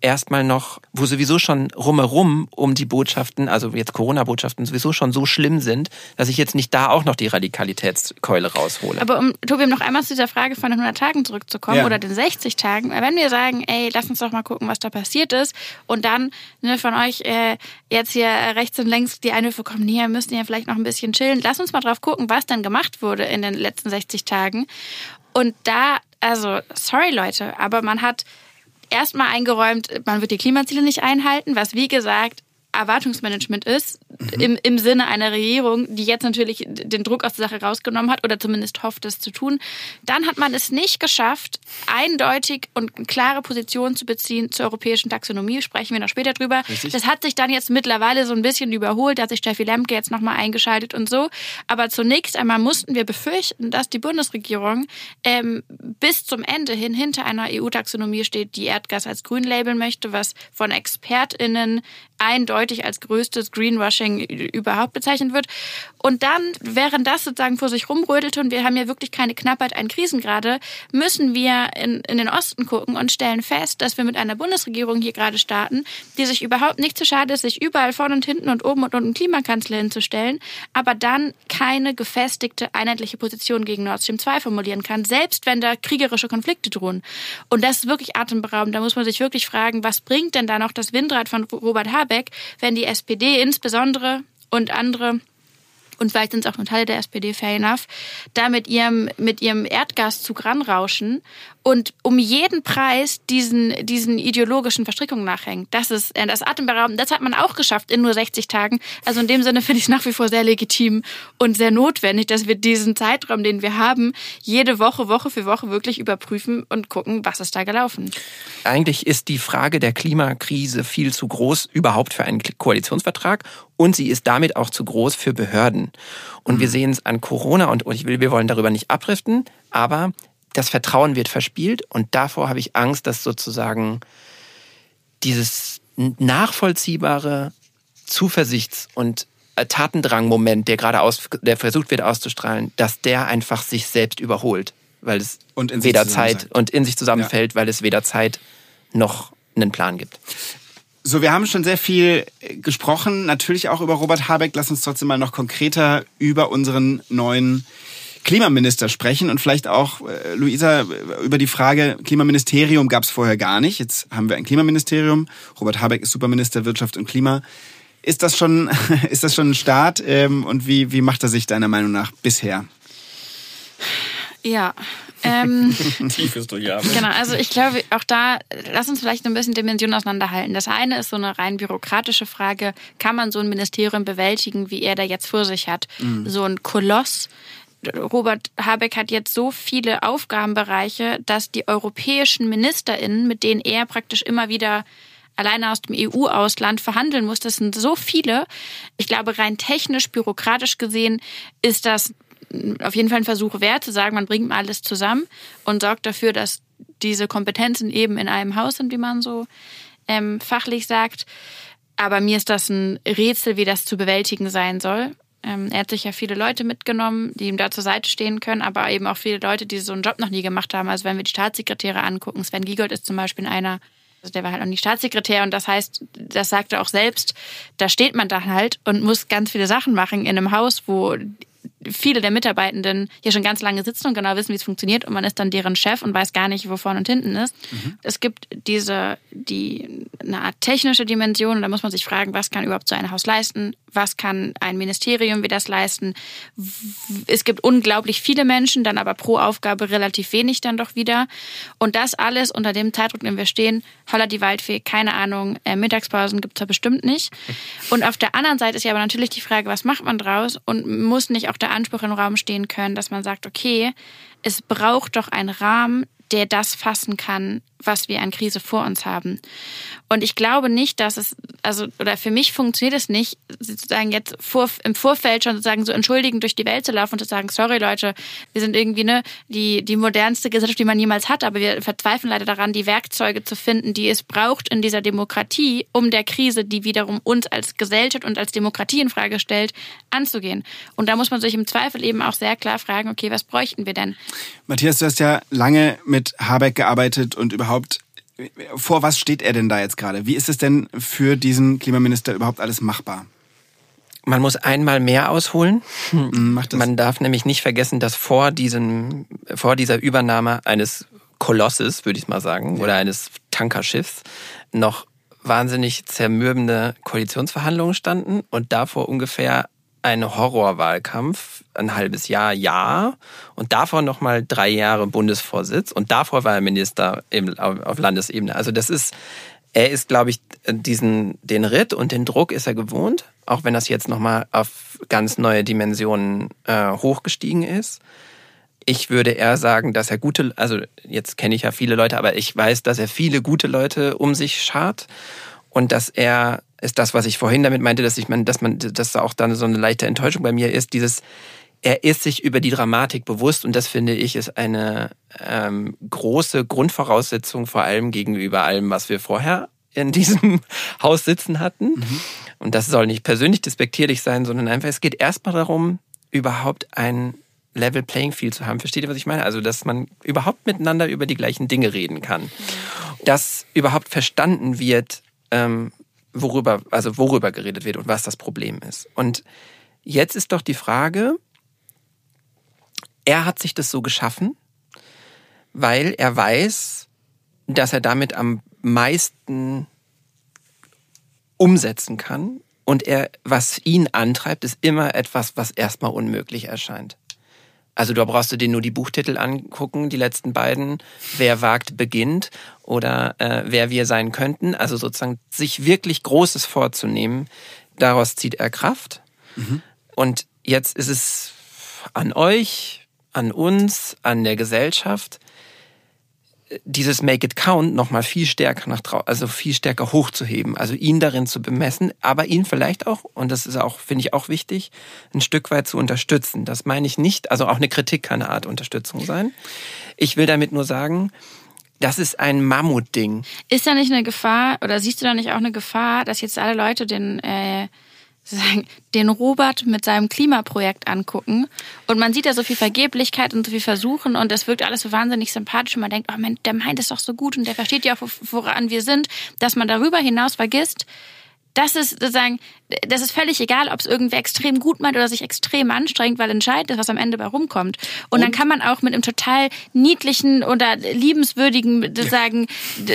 erstmal noch, wo sowieso schon rumherum um die Botschaften, also jetzt Corona-Botschaften sowieso schon so schlimm sind, dass ich jetzt nicht da auch noch die Radikalitätskeule raushole. Aber um, Tobi, um noch einmal zu dieser Frage von den 100 Tagen zurückzukommen ja. oder den 60 Tagen, wenn wir sagen, ey, lass uns doch mal gucken, was da passiert ist und dann ne, von euch äh, jetzt hier rechts und links die Einwürfe kommen, nee, wir müssen ja vielleicht noch ein bisschen chillen. Lass uns mal drauf gucken, was dann gemacht wurde in den letzten 60 Tagen. Und da, also, sorry Leute, aber man hat erstmal eingeräumt, man wird die Klimaziele nicht einhalten, was wie gesagt Erwartungsmanagement ist, mhm. im, im Sinne einer Regierung, die jetzt natürlich den Druck aus der Sache rausgenommen hat oder zumindest hofft, das zu tun, dann hat man es nicht geschafft, eindeutig und klare Position zu beziehen zur europäischen Taxonomie. Sprechen wir noch später drüber. Richtig. Das hat sich dann jetzt mittlerweile so ein bisschen überholt, da hat sich Steffi Lemke jetzt nochmal eingeschaltet und so. Aber zunächst einmal mussten wir befürchten, dass die Bundesregierung ähm, bis zum Ende hin hinter einer EU-Taxonomie steht, die Erdgas als grün labeln möchte, was von ExpertInnen eindeutig als größtes Greenwashing überhaupt bezeichnet wird. Und dann, während das sozusagen vor sich rumrödelte und wir haben ja wirklich keine Knappheit an Krisen gerade, müssen wir in, in den Osten gucken und stellen fest, dass wir mit einer Bundesregierung hier gerade starten, die sich überhaupt nicht zu schade ist, sich überall vorne und hinten und oben und unten Klimakanzler hinzustellen, aber dann keine gefestigte, einheitliche Position gegen Nord Stream 2 formulieren kann, selbst wenn da kriegerische Konflikte drohen. Und das ist wirklich atemberaubend. Da muss man sich wirklich fragen, was bringt denn da noch das Windrad von Robert Habeck, wenn die SPD insbesondere und andere und vielleicht sind es auch nur Teile der SPD, fair enough, da mit ihrem, mit ihrem Erdgaszug ranrauschen und um jeden Preis diesen, diesen ideologischen Verstrickungen nachhängen. Das ist äh, das atemberaubend. Das hat man auch geschafft in nur 60 Tagen. Also in dem Sinne finde ich es nach wie vor sehr legitim und sehr notwendig, dass wir diesen Zeitraum, den wir haben, jede Woche, Woche für Woche wirklich überprüfen und gucken, was ist da gelaufen. Eigentlich ist die Frage der Klimakrise viel zu groß überhaupt für einen Koalitionsvertrag und sie ist damit auch zu groß für Behörden. Und mhm. wir sehen es an Corona und, ich will, wir wollen darüber nicht abriften, aber das Vertrauen wird verspielt und davor habe ich Angst, dass sozusagen dieses nachvollziehbare Zuversichts- und äh, Tatendrang-Moment, der gerade aus, der versucht wird auszustrahlen, dass der einfach sich selbst überholt, weil es weder Zeit und in sich zusammenfällt, ja. weil es weder Zeit noch einen Plan gibt. So, wir haben schon sehr viel gesprochen, natürlich auch über Robert Habeck. Lass uns trotzdem mal noch konkreter über unseren neuen Klimaminister sprechen und vielleicht auch, äh, Luisa, über die Frage, Klimaministerium gab es vorher gar nicht. Jetzt haben wir ein Klimaministerium. Robert Habeck ist Superminister Wirtschaft und Klima. Ist das schon, ist das schon ein Start? Ähm, und wie, wie macht er sich deiner Meinung nach bisher? Ja. Ähm, Tiefes Durchhaben. Genau, also ich glaube, auch da, lass uns vielleicht ein bisschen Dimensionen auseinanderhalten. Das eine ist so eine rein bürokratische Frage, kann man so ein Ministerium bewältigen, wie er da jetzt vor sich hat? Mhm. So ein Koloss, Robert Habeck hat jetzt so viele Aufgabenbereiche, dass die europäischen MinisterInnen, mit denen er praktisch immer wieder alleine aus dem EU-Ausland verhandeln muss, das sind so viele. Ich glaube, rein technisch, bürokratisch gesehen ist das auf jeden Fall ein Versuch wert, zu sagen, man bringt mal alles zusammen und sorgt dafür, dass diese Kompetenzen eben in einem Haus sind, wie man so ähm, fachlich sagt. Aber mir ist das ein Rätsel, wie das zu bewältigen sein soll. Ähm, er hat sich ja viele Leute mitgenommen, die ihm da zur Seite stehen können, aber eben auch viele Leute, die so einen Job noch nie gemacht haben. Also wenn wir die Staatssekretäre angucken, Sven Giegold ist zum Beispiel einer, also der war halt auch nicht Staatssekretär und das heißt, das sagt er auch selbst, da steht man dann halt und muss ganz viele Sachen machen in einem Haus, wo viele der Mitarbeitenden hier schon ganz lange sitzen und genau wissen, wie es funktioniert und man ist dann deren Chef und weiß gar nicht, wo vorne und hinten ist. Mhm. Es gibt diese, die, eine Art technische Dimension und da muss man sich fragen, was kann überhaupt so ein Haus leisten? Was kann ein Ministerium wie das leisten? Es gibt unglaublich viele Menschen, dann aber pro Aufgabe relativ wenig dann doch wieder. Und das alles unter dem Zeitdruck, in dem wir stehen, holla die Waldfee, keine Ahnung, äh, Mittagspausen gibt es ja bestimmt nicht. Und auf der anderen Seite ist ja aber natürlich die Frage, was macht man draus und muss nicht auch der Anspruch im Raum stehen können, dass man sagt, okay, es braucht doch einen Rahmen, der das fassen kann, was wir an Krise vor uns haben. Und ich glaube nicht, dass es, also, oder für mich funktioniert es nicht, sozusagen jetzt vor, im Vorfeld schon sozusagen so entschuldigend durch die Welt zu laufen und zu sagen, sorry Leute, wir sind irgendwie ne, die, die modernste Gesellschaft, die man jemals hat, aber wir verzweifeln leider daran, die Werkzeuge zu finden, die es braucht in dieser Demokratie, um der Krise, die wiederum uns als Gesellschaft und als Demokratie in Frage stellt, anzugehen. Und da muss man sich im Zweifel eben auch sehr klar fragen, okay, was bräuchten wir denn? Matthias, du hast ja lange mit Habeck gearbeitet und überhaupt vor was steht er denn da jetzt gerade? Wie ist es denn für diesen Klimaminister überhaupt alles machbar? Man muss einmal mehr ausholen. Mhm, Man darf nämlich nicht vergessen, dass vor, diesem, vor dieser Übernahme eines Kolosses, würde ich mal sagen, ja. oder eines Tankerschiffs noch wahnsinnig zermürbende Koalitionsverhandlungen standen und davor ungefähr ein Horrorwahlkampf, ein halbes Jahr, ja. Und davor nochmal drei Jahre Bundesvorsitz. Und davor war er Minister auf Landesebene. Also das ist, er ist, glaube ich, diesen, den Ritt und den Druck ist er gewohnt. Auch wenn das jetzt nochmal auf ganz neue Dimensionen äh, hochgestiegen ist. Ich würde eher sagen, dass er gute, also jetzt kenne ich ja viele Leute, aber ich weiß, dass er viele gute Leute um sich schart und dass er ist das, was ich vorhin damit meinte, dass ich man, dass man, dass da auch dann so eine leichte Enttäuschung bei mir ist, dieses, er ist sich über die Dramatik bewusst und das finde ich ist eine ähm, große Grundvoraussetzung vor allem gegenüber allem, was wir vorher in diesem Haus sitzen hatten. Mhm. Und das soll nicht persönlich despektierlich sein, sondern einfach, es geht erstmal darum, überhaupt ein Level Playing Field zu haben. Versteht ihr, was ich meine? Also, dass man überhaupt miteinander über die gleichen Dinge reden kann. Mhm. Dass überhaupt verstanden wird, ähm, worüber, also worüber geredet wird und was das Problem ist. Und jetzt ist doch die Frage, er hat sich das so geschaffen, weil er weiß, dass er damit am meisten umsetzen kann. Und er, was ihn antreibt, ist immer etwas, was erstmal unmöglich erscheint. Also da brauchst du dir nur die Buchtitel angucken, die letzten beiden, Wer wagt beginnt oder äh, Wer wir sein könnten. Also sozusagen sich wirklich Großes vorzunehmen, daraus zieht er Kraft. Mhm. Und jetzt ist es an euch, an uns, an der Gesellschaft, dieses Make It Count nochmal viel stärker nach draußen, also viel stärker hochzuheben, also ihn darin zu bemessen, aber ihn vielleicht auch, und das ist auch, finde ich auch wichtig, ein Stück weit zu unterstützen. Das meine ich nicht, also auch eine Kritik kann eine Art Unterstützung sein. Ich will damit nur sagen, das ist ein Mammutding. Ist da nicht eine Gefahr, oder siehst du da nicht auch eine Gefahr, dass jetzt alle Leute den, äh, den Robert mit seinem Klimaprojekt angucken. Und man sieht da so viel Vergeblichkeit und so viel Versuchen und das wirkt alles so wahnsinnig sympathisch. Und man denkt, oh Mensch, der meint es doch so gut und der versteht ja auch, woran wir sind, dass man darüber hinaus vergisst, das ist sozusagen, das ist völlig egal, ob es irgendwer extrem gut meint oder sich extrem anstrengt, weil entscheidend ist, was am Ende bei rumkommt. Und, und dann kann man auch mit einem total niedlichen oder liebenswürdigen, sagen,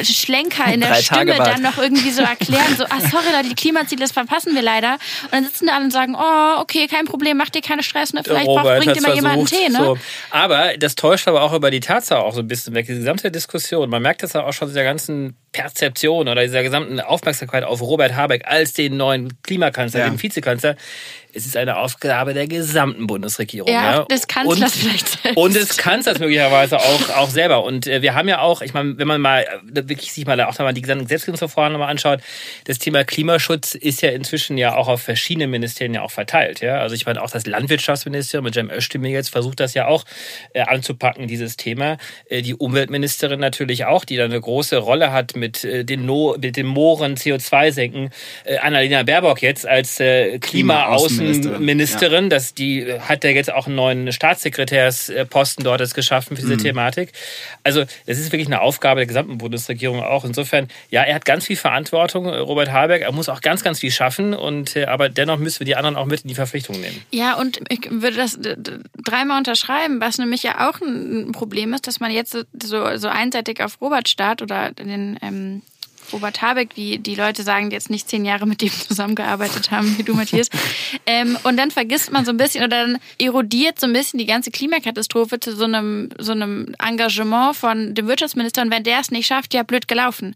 Schlenker in der Stimme dann noch irgendwie so erklären, so, ah, sorry Leute, die Klimaziele, das verpassen wir leider. Und dann sitzen da alle und sagen, oh, okay, kein Problem, mach dir keine Stress, ne? vielleicht Robert, bringt dir mal jemand einen Tee, ne? So. Aber das täuscht aber auch über die Tatsache auch so ein bisschen weg, die gesamte Diskussion. Man merkt das ja auch schon in der ganzen Perzeption oder dieser gesamten Aufmerksamkeit auf Robert Habeck als den neuen Klimakanzler, ja. den Vizekanzler, es ist eine Aufgabe der gesamten Bundesregierung. Ja, ja. des Kanzlers und, vielleicht selbst. Und des Kanzlers möglicherweise auch, auch selber. Und äh, wir haben ja auch, ich meine, wenn man mal äh, wirklich sich mal auch mal die gesamten Gesetzgebungsverfahren nochmal anschaut, das Thema Klimaschutz ist ja inzwischen ja auch auf verschiedenen Ministerien ja auch verteilt. Ja? Also ich meine, auch das Landwirtschaftsministerium mit Cem Özdemir jetzt versucht das ja auch äh, anzupacken, dieses Thema. Äh, die Umweltministerin natürlich auch, die da eine große Rolle hat mit, äh, den, no mit den Mooren CO2 senken. Äh, Annalena Baerbock jetzt als äh, Klimaaußen Ministerin. Ja. Das, die hat ja jetzt auch einen neuen Staatssekretärsposten dort jetzt geschaffen für diese mhm. Thematik. Also das ist wirklich eine Aufgabe der gesamten Bundesregierung auch. Insofern, ja, er hat ganz viel Verantwortung, Robert Habeck. Er muss auch ganz, ganz viel schaffen. Und, äh, aber dennoch müssen wir die anderen auch mit in die Verpflichtung nehmen. Ja, und ich würde das dreimal unterschreiben, was nämlich ja auch ein Problem ist, dass man jetzt so, so einseitig auf Robert starrt oder den ähm, Robert Habeck, wie die Leute sagen, die jetzt nicht zehn Jahre mit dem zusammengearbeitet haben, wie du, Matthias. ähm, und dann vergisst man so ein bisschen oder dann erodiert so ein bisschen die ganze Klimakatastrophe zu so einem, so einem Engagement von dem Wirtschaftsminister. Und wenn der es nicht schafft, ja, blöd gelaufen.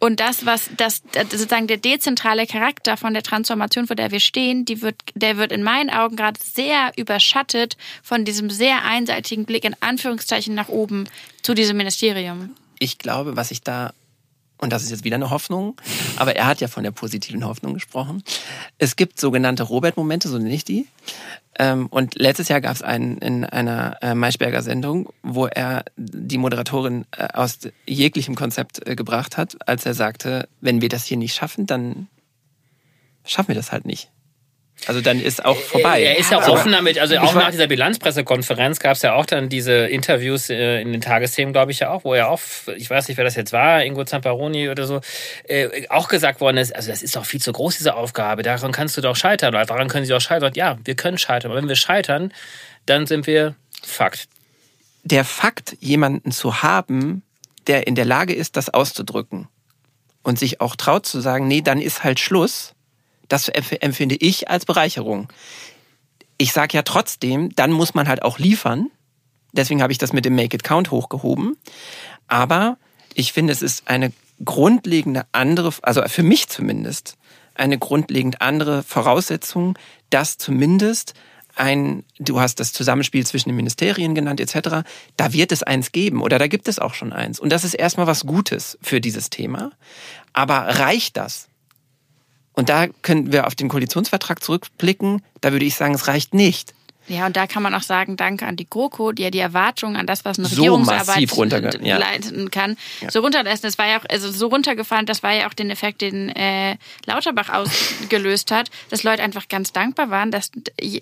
Und das, was das, sozusagen der dezentrale Charakter von der Transformation, vor der wir stehen, die wird, der wird in meinen Augen gerade sehr überschattet von diesem sehr einseitigen Blick in Anführungszeichen nach oben zu diesem Ministerium. Ich glaube, was ich da und das ist jetzt wieder eine Hoffnung, aber er hat ja von der positiven Hoffnung gesprochen. Es gibt sogenannte Robert-Momente, so nenne ich die. Ähm, und letztes Jahr gab es einen in einer äh, Maischberger Sendung, wo er die Moderatorin äh, aus jeglichem Konzept äh, gebracht hat, als er sagte, wenn wir das hier nicht schaffen, dann schaffen wir das halt nicht. Also dann ist auch vorbei. Er ist ja also, offen damit, also auch nach dieser Bilanzpressekonferenz gab es ja auch dann diese Interviews äh, in den Tagesthemen, glaube ich ja auch, wo er auch, ich weiß nicht, wer das jetzt war, Ingo Zamparoni oder so, äh, auch gesagt worden ist, also das ist doch viel zu groß, diese Aufgabe, daran kannst du doch scheitern oder daran können sie doch scheitern. Ja, wir können scheitern, aber wenn wir scheitern, dann sind wir Fakt. Der Fakt, jemanden zu haben, der in der Lage ist, das auszudrücken und sich auch traut zu sagen, nee, dann ist halt Schluss, das empfinde ich als Bereicherung. ich sage ja trotzdem, dann muss man halt auch liefern. Deswegen habe ich das mit dem Make It Count hochgehoben. Aber ich finde, es ist eine grundlegende andere, also für mich zumindest, eine grundlegend andere Voraussetzung, dass zumindest ein, du hast das Zusammenspiel zwischen den Ministerien genannt etc., da wird es eins geben oder da gibt es auch schon eins. Und das ist erstmal was Gutes für dieses Thema. Aber reicht das? Und da können wir auf den Koalitionsvertrag zurückblicken. Da würde ich sagen, es reicht nicht. Ja, und da kann man auch sagen, danke an die GroKo, die ja die Erwartungen an das, was eine So Regierungsarbeit ja. leiten kann, Ja. so runterlassen. Das war ja auch, also so runtergefahren, das war ja auch den Effekt, den äh, Lauterbach ausgelöst hat, dass Leute einfach ganz dankbar waren, dass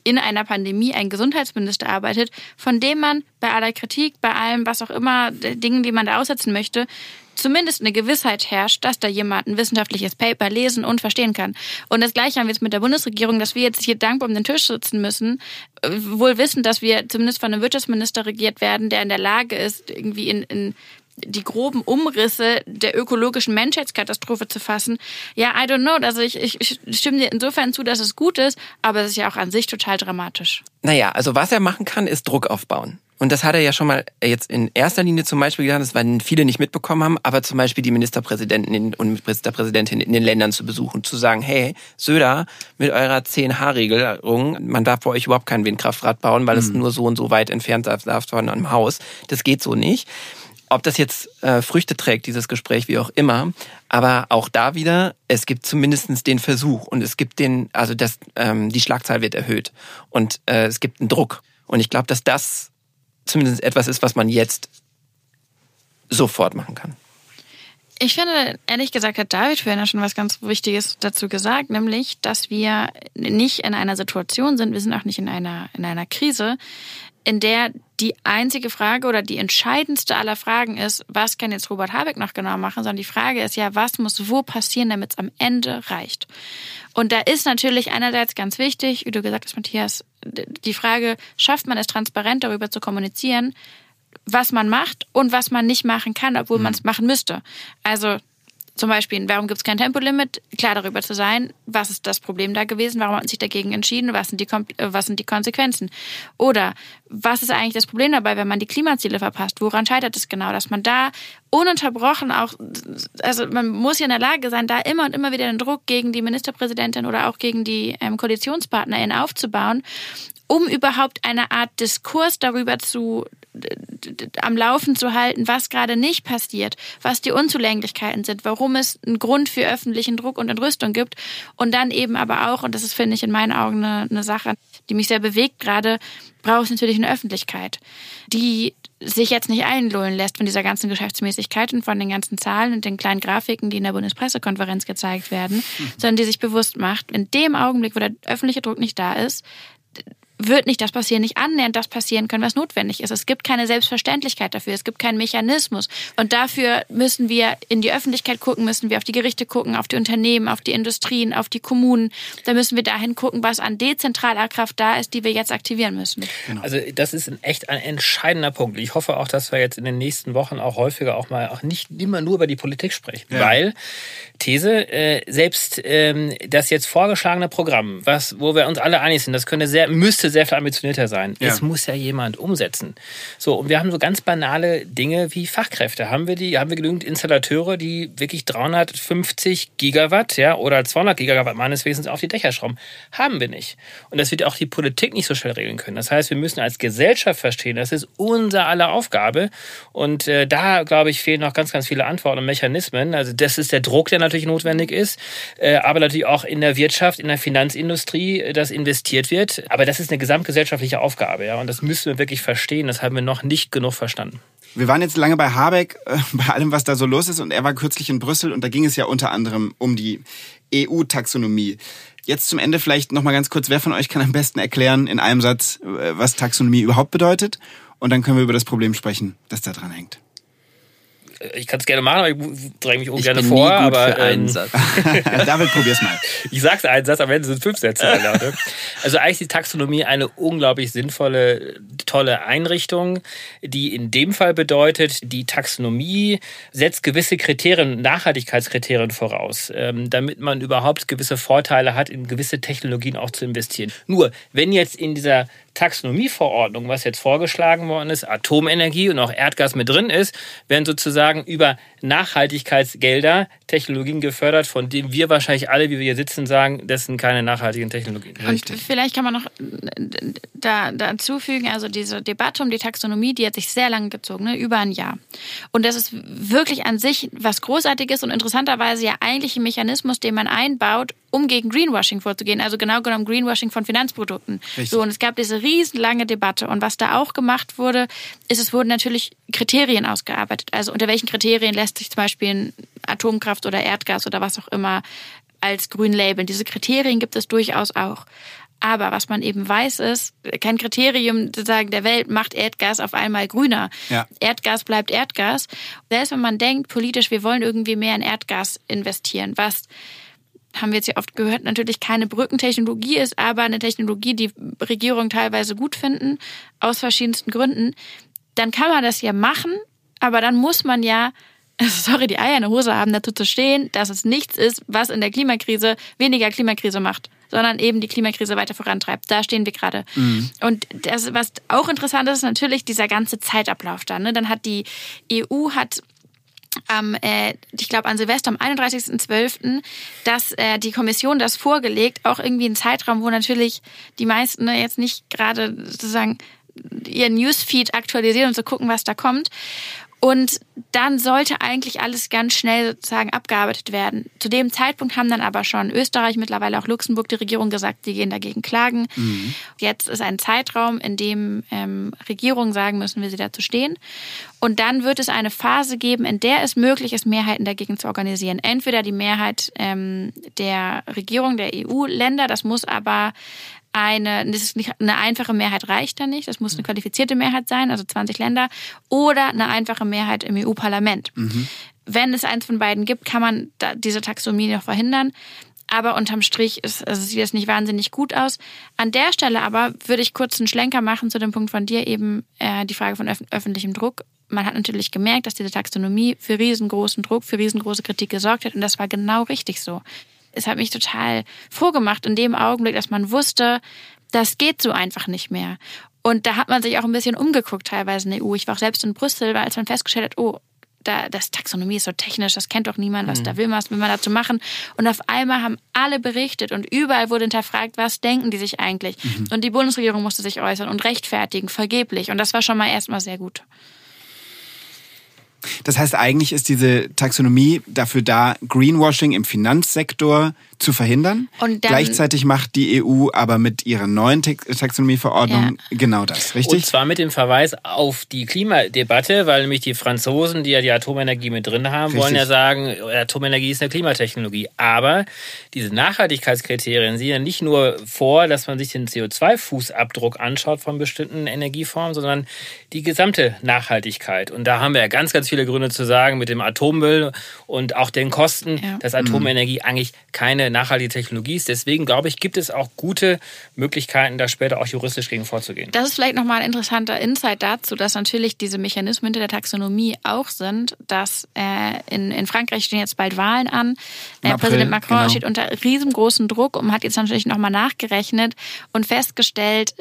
in einer Pandemie ein Gesundheitsminister arbeitet, von dem man bei aller Kritik, bei allem, was auch immer, Dingen, die man da aussetzen möchte, zumindest eine Gewissheit herrscht, dass da jemand ein wissenschaftliches Paper lesen und verstehen kann. Und das Gleiche haben wir jetzt mit der Bundesregierung, dass wir jetzt hier dankbar um den Tisch sitzen müssen, äh, wohl wissen, dass wir zumindest von einem Wirtschaftsminister regiert werden, der in der Lage ist, irgendwie in, in die groben Umrisse der ökologischen Menschheitskatastrophe zu fassen. Ja, I don't know. Also ich, ich, ich stimme dir insofern zu, dass es gut ist, aber es ist ja auch an sich total dramatisch. Naja, also was er machen kann, ist Druck aufbauen. Und das hat er ja schon mal jetzt in erster Linie zum Beispiel getan, das werden viele nicht mitbekommen haben, aber zum Beispiel die Ministerpräsidenten in, und Ministerpräsidentin in den Ländern zu besuchen, zu sagen, hey, Söder, mit eurer 10H-Regelung, man darf bei euch überhaupt kein Windkraftrad bauen, weil es nur so und so weit entfernt darf von einem Haus. Das geht so nicht. Ob das jetzt äh, Früchte trägt, dieses Gespräch, wie auch immer, aber auch da wieder, es gibt zumindestens den Versuch und es gibt den, also das, ähm, die Schlagzahl wird erhöht und äh, es gibt einen Druck. Und ich glaube, dass das zumindest etwas ist, was man jetzt sofort machen kann. Ich finde, ehrlich gesagt, hat David vorhin schon was ganz Wichtiges dazu gesagt, nämlich, dass wir nicht in einer Situation sind, wir sind auch nicht in einer, in einer Krise, in der die einzige Frage oder die entscheidendste aller Fragen ist, was kann jetzt Robert Habeck noch genau machen, sondern die Frage ist ja, was muss wo passieren, damit es am Ende reicht. Und da ist natürlich einerseits ganz wichtig, wie du gesagt hast, Matthias, die Frage, schafft man es transparent darüber zu kommunizieren, was man macht und was man nicht machen kann, obwohl man es machen müsste. Also zum Beispiel, warum gibt es kein Tempolimit? Klar darüber zu sein, was ist das Problem da gewesen, warum hat man sich dagegen entschieden, was sind die, äh, was sind die Konsequenzen? Oder was ist eigentlich das Problem dabei, wenn man die Klimaziele verpasst? Woran scheitert es genau? Dass man da ununterbrochen auch, also man muss ja in der Lage sein, da immer und immer wieder den Druck gegen die Ministerpräsidentin oder auch gegen die ähm, KoalitionspartnerInnen aufzubauen, um überhaupt eine Art Diskurs darüber zu am Laufen zu halten, was gerade nicht passiert, was die Unzulänglichkeiten sind, warum es einen Grund für öffentlichen Druck und Entrüstung gibt und dann eben aber auch, und das ist, finde ich, in meinen Augen eine, eine Sache, die mich sehr bewegt gerade, braucht es natürlich eine Öffentlichkeit, die sich jetzt nicht einlullen lässt von dieser ganzen Geschäftsmäßigkeit und von den ganzen Zahlen und den kleinen Grafiken, die in der Bundespressekonferenz gezeigt werden, sondern die sich bewusst macht, in dem Augenblick, wo der öffentliche Druck nicht da ist, wird nicht das passieren, nicht annähernd das passieren können, was notwendig ist. Es gibt keine Selbstverständlichkeit dafür, es gibt keinen Mechanismus. Und dafür müssen wir in die Öffentlichkeit gucken, müssen wir auf die Gerichte gucken, auf die Unternehmen, auf die Industrien, auf die Kommunen. Da müssen wir dahin gucken, was an dezentraler Kraft da ist, die wir jetzt aktivieren müssen. Also das ist ein echt ein entscheidender Punkt. Ich hoffe auch, dass wir jetzt in den nächsten Wochen auch häufiger auch mal auch nicht immer nur über die Politik sprechen, Ja. weil These äh, selbst ähm, das jetzt vorgeschlagene Programm, was wo wir uns alle einig sind, das könnte sehr müsste sehr viel ambitionierter sein. Ja. Es muss ja jemand umsetzen. So und wir haben so ganz banale Dinge wie Fachkräfte. Haben wir die? Haben wir genügend Installateure, die wirklich 350 Gigawatt, ja oder 200 Gigawatt meines Wesens auf die Dächer schrauben? Haben wir nicht. Und das wird auch die Politik nicht so schnell regeln können. Das heißt, wir müssen als Gesellschaft verstehen, das ist unser aller Aufgabe. Und äh, da, glaube ich, fehlen noch ganz, ganz viele Antworten und Mechanismen. Also das ist der Druck, der natürlich notwendig ist, äh, aber natürlich auch in der Wirtschaft, in der Finanzindustrie, äh, dass investiert wird. Aber das ist eine gesamtgesellschaftliche Aufgabe, ja. Und das müssen wir wirklich verstehen. Das haben wir noch nicht genug verstanden. Wir waren jetzt lange bei Habeck, äh, bei allem, was da so los ist. Und er war kürzlich in Brüssel und da ging es ja unter anderem um die EU-Taxonomie. Jetzt zum Ende vielleicht noch mal ganz kurz, wer von euch kann am besten erklären in einem Satz, äh, was Taxonomie überhaupt bedeutet? Und dann können wir über das Problem sprechen, das da dran hängt. Ich kann es gerne machen, aber ich dränge mich Ich ungern bin vor. nie gut aber, für einen ähm, Satz. David, probier's mal. Ich sag's einen Satz, am Ende sind fünf Sätze. Leute. Also eigentlich ist die Taxonomie eine unglaublich sinnvolle, tolle Einrichtung, die in dem Fall bedeutet, die Taxonomie setzt gewisse Kriterien, Nachhaltigkeitskriterien voraus, ähm, damit man überhaupt gewisse Vorteile hat, in gewisse Technologien auch zu investieren. Nur, wenn jetzt in dieser Taxonomieverordnung, was jetzt vorgeschlagen worden ist, Atomenergie und auch Erdgas mit drin ist, werden sozusagen über Nachhaltigkeitsgelder Technologien gefördert, von denen wir wahrscheinlich alle, wie wir hier sitzen, sagen, das sind keine nachhaltigen Technologien. Richtig. Und vielleicht kann man noch da, dazu fügen, also diese Debatte um die Taxonomie, die hat sich sehr lange gezogen, ne? über ein Jahr. Und das ist wirklich an sich was Großartiges und interessanterweise ja eigentlich ein Mechanismus, den man einbaut, um gegen Greenwashing vorzugehen. Also genau genommen Greenwashing von Finanzprodukten. Richtig. So, und es gab diese riesenlange Debatte. Und was da auch gemacht wurde, ist, es wurden natürlich Kriterien ausgearbeitet. Also unter welchen Kriterien lässt sich zum Beispiel Atomkraft oder Erdgas oder was auch immer als grün labeln. Diese Kriterien gibt es durchaus auch. Aber was man eben weiß ist, kein Kriterium sozusagen der Welt macht Erdgas auf einmal grüner. Ja. Erdgas bleibt Erdgas. Selbst wenn man denkt, politisch, wir wollen irgendwie mehr in Erdgas investieren, was haben wir jetzt ja oft gehört, natürlich keine Brückentechnologie ist, aber eine Technologie, die Regierungen teilweise gut finden, aus verschiedensten Gründen, dann kann man das ja machen, aber dann muss man ja, sorry, die Eier in der Hose haben, dazu zu stehen, dass es nichts ist, was in der Klimakrise weniger Klimakrise macht sondern eben die Klimakrise weiter vorantreibt. Da stehen wir gerade. Mhm. Und das, was auch interessant ist, ist natürlich dieser ganze Zeitablauf dann. Ne? Dann hat die EU hat am, äh, ich glaube an Silvester am 31.12., dass äh, die Kommission das vorgelegt, auch irgendwie ein Zeitraum, wo natürlich die meisten ne, jetzt nicht gerade sozusagen ihren Newsfeed aktualisieren und so gucken, was da kommt. Und dann sollte eigentlich alles ganz schnell sozusagen abgearbeitet werden. Zu dem Zeitpunkt haben dann aber schon Österreich, mittlerweile auch Luxemburg, die Regierung gesagt, die gehen dagegen klagen. Mhm. Jetzt ist ein Zeitraum, in dem ähm, Regierungen sagen müssen, wie sie dazu stehen. Und dann wird es eine Phase geben, in der es möglich ist, Mehrheiten dagegen zu organisieren. Entweder die Mehrheit ähm, der Regierung der EU-Länder, das muss aber eine, das ist nicht, eine einfache Mehrheit reicht da nicht, das muss eine qualifizierte Mehrheit sein, also 20 Länder, oder eine einfache Mehrheit im EU-Parlament. Mhm. Wenn es eins von beiden gibt, kann man diese Taxonomie noch verhindern. Aber unterm Strich ist, also sieht das nicht wahnsinnig gut aus. An der Stelle aber würde ich kurz einen Schlenker machen zu dem Punkt von dir eben, äh, die Frage von öf öffentlichem Druck. Man hat natürlich gemerkt, dass diese Taxonomie für riesengroßen Druck, für riesengroße Kritik gesorgt hat. Und das war genau richtig so es hat mich total froh gemacht in dem Augenblick, dass man wusste, das geht so einfach nicht mehr. Und da hat man sich auch ein bisschen umgeguckt teilweise in der EU. Ich war auch selbst in Brüssel, als man festgestellt hat, oh, da, das Taxonomie ist so technisch, das kennt doch niemand, was mhm. da will man, was will man dazu machen. Und auf einmal haben alle berichtet und überall wurde hinterfragt, was denken die sich eigentlich. Mhm. Und die Bundesregierung musste sich äußern und rechtfertigen, vergeblich. Und das war schon mal erstmal sehr gut. Das heißt, eigentlich ist diese Taxonomie dafür da, Greenwashing im Finanzsektor zu verhindern. Und dann, Gleichzeitig macht die EU aber mit ihrer neuen Taxonomieverordnung ja. genau das, richtig? Und zwar mit dem Verweis auf die Klimadebatte, weil nämlich die Franzosen, die ja die Atomenergie mit drin haben, richtig. wollen ja sagen, Atomenergie ist eine Klimatechnologie. Aber diese Nachhaltigkeitskriterien sehen ja nicht nur vor, dass man sich den CO2-Fußabdruck anschaut von bestimmten Energieformen, sondern die gesamte Nachhaltigkeit. Und da haben wir ja ganz, ganz viele Gründe zu sagen mit dem Atommüll und auch den Kosten, ja. dass Atomenergie mhm. eigentlich keine nachhaltige Technologie ist. Deswegen glaube ich, gibt es auch gute Möglichkeiten, da später auch juristisch gegen vorzugehen. Das ist vielleicht nochmal ein interessanter Insight dazu, dass natürlich diese Mechanismen hinter der Taxonomie auch sind, dass äh, in, in Frankreich stehen jetzt bald Wahlen an. Äh, April, Präsident Macron genau. steht unter riesengroßen Druck und hat jetzt natürlich nochmal nachgerechnet und festgestellt,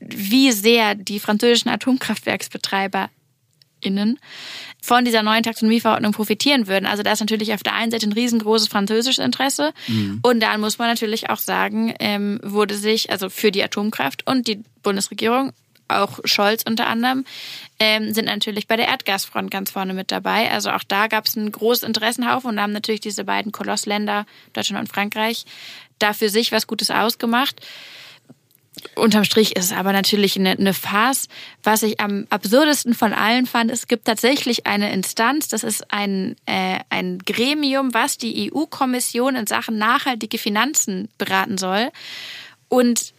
wie sehr die französischen Atomkraftwerksbetreiber innen von dieser neuen Taxonomieverordnung profitieren würden. Also da ist natürlich auf der einen Seite ein riesengroßes französisches Interesse mhm. und dann muss man natürlich auch sagen, ähm, wurde sich also für die Atomkraft und die Bundesregierung auch Scholz unter anderem, ähm, sind natürlich bei der Erdgasfront ganz vorne mit dabei. Also auch da gab es einen großen Interessenhaufen und da haben natürlich diese beiden Kolossländer, Deutschland und Frankreich, da für sich was Gutes ausgemacht. Unterm Strich ist es aber natürlich eine, eine Farce. Was ich am absurdesten von allen fand, es gibt tatsächlich eine Instanz, das ist ein, äh, ein Gremium, was die EU-Kommission in Sachen nachhaltige Finanzen beraten soll. Und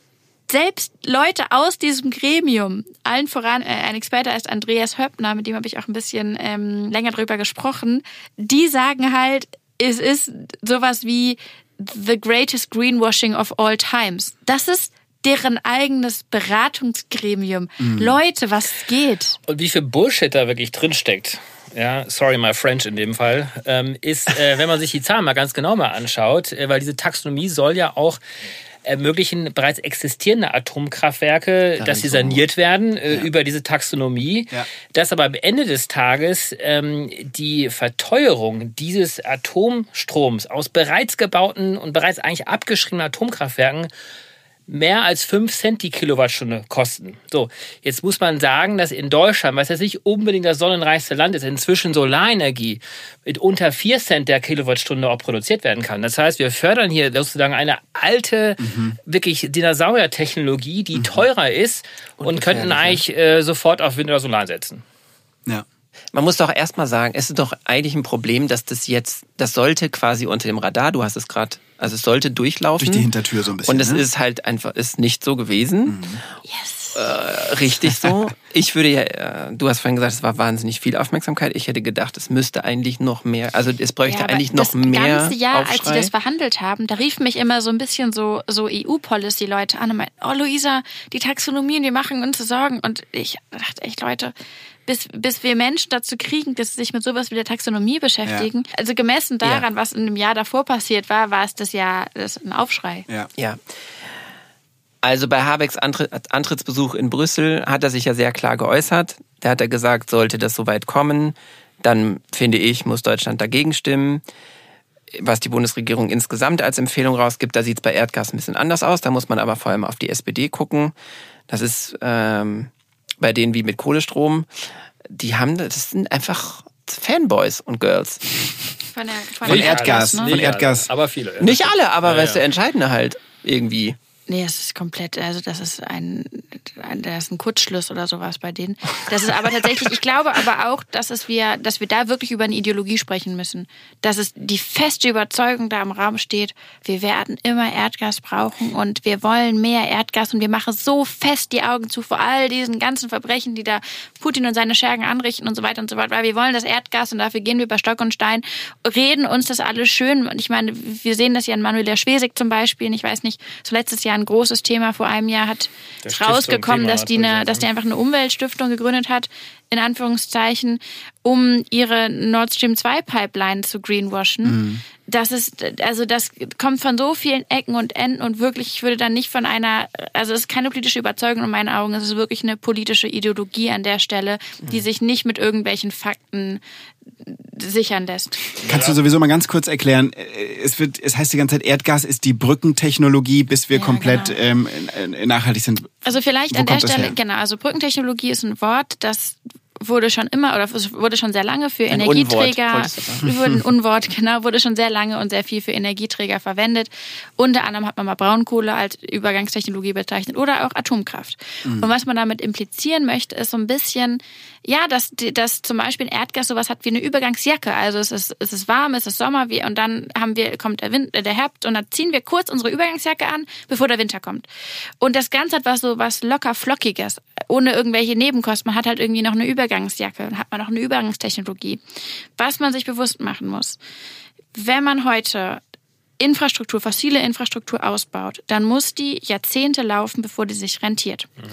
selbst Leute aus diesem Gremium, allen voran, äh, ein Experte ist Andreas Höppner, mit dem habe ich auch ein bisschen ähm, länger drüber gesprochen, die sagen halt, es ist sowas wie the greatest greenwashing of all times. Das ist deren eigenes Beratungsgremium. Mhm. Leute, was geht? Und wie viel Bullshit da wirklich drinsteckt. Ja, sorry, my French in dem Fall, ähm, ist, äh, wenn man sich die Zahlen mal ganz genau mal anschaut, äh, weil diese Taxonomie soll ja auch ermöglichen bereits existierende Atomkraftwerke, Darin dass sie saniert werden äh, ja. über diese Taxonomie. Ja. Dass aber am Ende des Tages ähm, die Verteuerung dieses Atomstroms aus bereits gebauten und bereits eigentlich abgeschriebenen Atomkraftwerken mehr als 5 Cent die Kilowattstunde kosten. So, jetzt muss man sagen, dass in Deutschland, was jetzt nicht unbedingt das sonnenreichste Land ist, inzwischen Solarenergie mit unter 4 Cent der Kilowattstunde auch produziert werden kann. Das heißt, wir fördern hier sozusagen eine alte, mhm. wirklich Dinosaurier-Technologie, die mhm. teurer ist und, und könnten eigentlich äh, sofort auf Wind oder Solar setzen. Ja. Man muss doch erstmal sagen, es ist doch eigentlich ein Problem, dass das jetzt, das sollte quasi unter dem Radar, du hast es gerade, also es sollte durchlaufen. Durch die Hintertür so ein bisschen. Und es ne? ist halt einfach, ist nicht so gewesen. Mhm. Yes. Äh, richtig so. Ich würde ja, äh, du hast vorhin gesagt, es war wahnsinnig viel Aufmerksamkeit. Ich hätte gedacht, es müsste eigentlich noch mehr, also es bräuchte ja, eigentlich noch mehr. Das ganze Jahr, Aufschrei. als sie das verhandelt haben, da rief mich immer so ein bisschen so, so EU-Policy-Leute an und meinten, oh Luisa, die Taxonomien, die machen uns Sorgen. Und ich dachte echt, Leute, bis, bis wir Menschen dazu kriegen, dass sie sich mit sowas wie der Taxonomie beschäftigen. Ja. Also gemessen daran, ja. was in dem Jahr davor passiert war, war es das Jahr das ein Aufschrei. Ja. ja. Also bei Habecks Antrittsbesuch in Brüssel hat er sich ja sehr klar geäußert. Da hat er gesagt, sollte das soweit kommen, dann finde ich, muss Deutschland dagegen stimmen. Was die Bundesregierung insgesamt als Empfehlung rausgibt, da sieht es bei Erdgas ein bisschen anders aus. Da muss man aber vor allem auf die SPD gucken. Das ist ähm, bei denen wie mit Kohlestrom, die haben, das sind einfach Fanboys und Girls. Von, der, von, von Erdgas, ne? von Erdgas. Aber viele. Ja. Nicht alle, aber ja, weißt du, entscheidende halt irgendwie. Nee, es ist komplett, also das ist ein, ein, das ist ein Kurzschluss oder sowas bei denen. Das ist aber tatsächlich, ich glaube aber auch, dass es wir, dass wir da wirklich über eine Ideologie sprechen müssen. Dass es die feste Überzeugung da im Raum steht, wir werden immer Erdgas brauchen und wir wollen mehr Erdgas und wir machen so fest die Augen zu vor all diesen ganzen Verbrechen, die da Putin und seine Schergen anrichten und so weiter und so fort, weil wir wollen das Erdgas und dafür gehen wir über Stock und Stein, reden uns das alles schön. Und ich meine, wir sehen das ja in Manuela Schwesig zum Beispiel, ich weiß nicht, so letztes Jahr ein großes Thema. Vor einem Jahr hat es rausgekommen, dass die, eine, dass die einfach eine Umweltstiftung gegründet hat, in Anführungszeichen, um ihre Nord Stream 2 Pipeline zu greenwashen. Mhm. Das ist, also das kommt von so vielen Ecken und Enden und wirklich, ich würde da nicht von einer, also es ist keine politische Überzeugung in meinen Augen, es ist wirklich eine politische Ideologie an der Stelle, die mhm. sich nicht mit irgendwelchen Fakten sichern lässt. Kannst du sowieso mal ganz kurz erklären, äh, es wird, es heißt die ganze Zeit, Erdgas ist die Brückentechnologie, bis wir ja, komplett genau. ähm, nachhaltig sind. Also vielleicht Wo an der Stelle, genau, also Brückentechnologie ist ein Wort, das wurde schon immer oder wurde schon sehr lange für ein Energieträger, Unwort, ein Unwort, genau, wurde schon sehr lange und sehr viel für Energieträger verwendet. Unter anderem hat man mal Braunkohle als Übergangstechnologie bezeichnet oder auch Atomkraft. Mhm. Und was man damit implizieren möchte, ist so ein bisschen, ja, dass, dass zum Beispiel Erdgas sowas hat wie eine Übergangsjacke. Also es ist, es ist warm, es ist Sommer wie, und dann haben wir, kommt der, Wind, der Herbst und dann ziehen wir kurz unsere Übergangsjacke an, bevor der Winter kommt. Und das Ganze hat was so was locker flockiges, ohne irgendwelche Nebenkosten. Man hat halt irgendwie noch eine Übergangsjacke, dann hat man noch eine Übergangstechnologie. Was man sich bewusst machen muss, wenn man heute Infrastruktur, fossile Infrastruktur ausbaut, dann muss die Jahrzehnte laufen, bevor die sich rentiert. Mhm.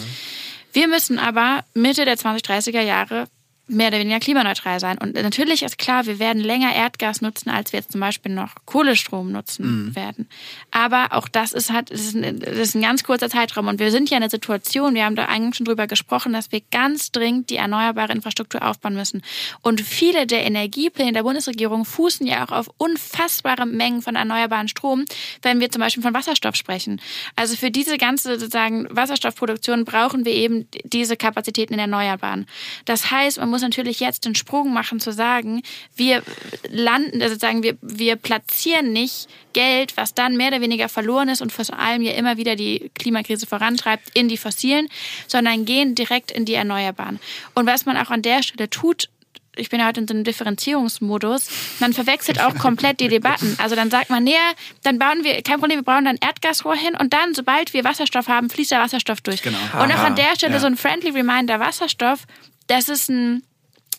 Wir müssen aber Mitte der 2030er Jahre mehr oder weniger klimaneutral sein. Und natürlich ist klar, wir werden länger Erdgas nutzen, als wir jetzt zum Beispiel noch Kohlestrom nutzen mhm. werden. Aber auch das ist halt, das ist, ein, das ist ein ganz kurzer Zeitraum. Und wir sind ja in der Situation, wir haben da eigentlich schon drüber gesprochen, dass wir ganz dringend die erneuerbare Infrastruktur aufbauen müssen. Und viele der Energiepläne der Bundesregierung fußen ja auch auf unfassbare Mengen von erneuerbaren Strom, wenn wir zum Beispiel von Wasserstoff sprechen. Also für diese ganze sozusagen Wasserstoffproduktion brauchen wir eben diese Kapazitäten in Erneuerbaren. Das heißt, man muss muss natürlich jetzt den Sprung machen zu sagen, wir landen, also sagen wir, wir platzieren nicht Geld, was dann mehr oder weniger verloren ist und vor allem ja immer wieder die Klimakrise vorantreibt, in die fossilen, sondern gehen direkt in die Erneuerbaren. Und was man auch an der Stelle tut, ich bin ja heute in so einem Differenzierungsmodus, man verwechselt auch komplett die Debatten. Also dann sagt man, nee, dann bauen wir, kein Problem, wir brauchen dann Erdgasrohr hin und dann, sobald wir Wasserstoff haben, fließt der Wasserstoff durch. Genau. Und auch an der Stelle ja. so ein friendly reminder, Wasserstoff das ist ein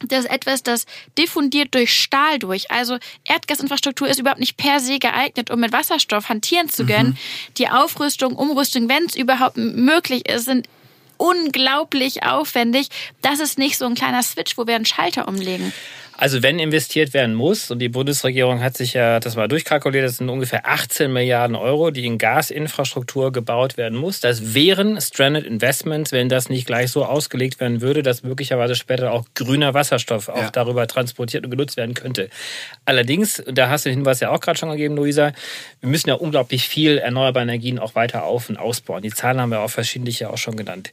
das ist etwas, das diffundiert durch Stahl durch. Also Erdgasinfrastruktur ist überhaupt nicht per se geeignet, um mit Wasserstoff hantieren zu können. Mhm. Die Aufrüstung, Umrüstung, wenn es überhaupt möglich ist, sind unglaublich aufwendig. Das ist nicht so ein kleiner Switch, wo wir einen Schalter umlegen. Also wenn investiert werden muss, und die Bundesregierung hat sich ja das mal durchkalkuliert, das sind ungefähr 18 Milliarden Euro, die in Gasinfrastruktur gebaut werden muss. Das wären Stranded Investments, wenn das nicht gleich so ausgelegt werden würde, dass möglicherweise später auch grüner Wasserstoff auch ja. darüber transportiert und genutzt werden könnte. Allerdings, da hast du den Hinweis ja auch gerade schon gegeben, Luisa, wir müssen ja unglaublich viel erneuerbare Energien auch weiter auf- und ausbauen. Die Zahlen haben wir auch verschiedentlich ja auch schon genannt.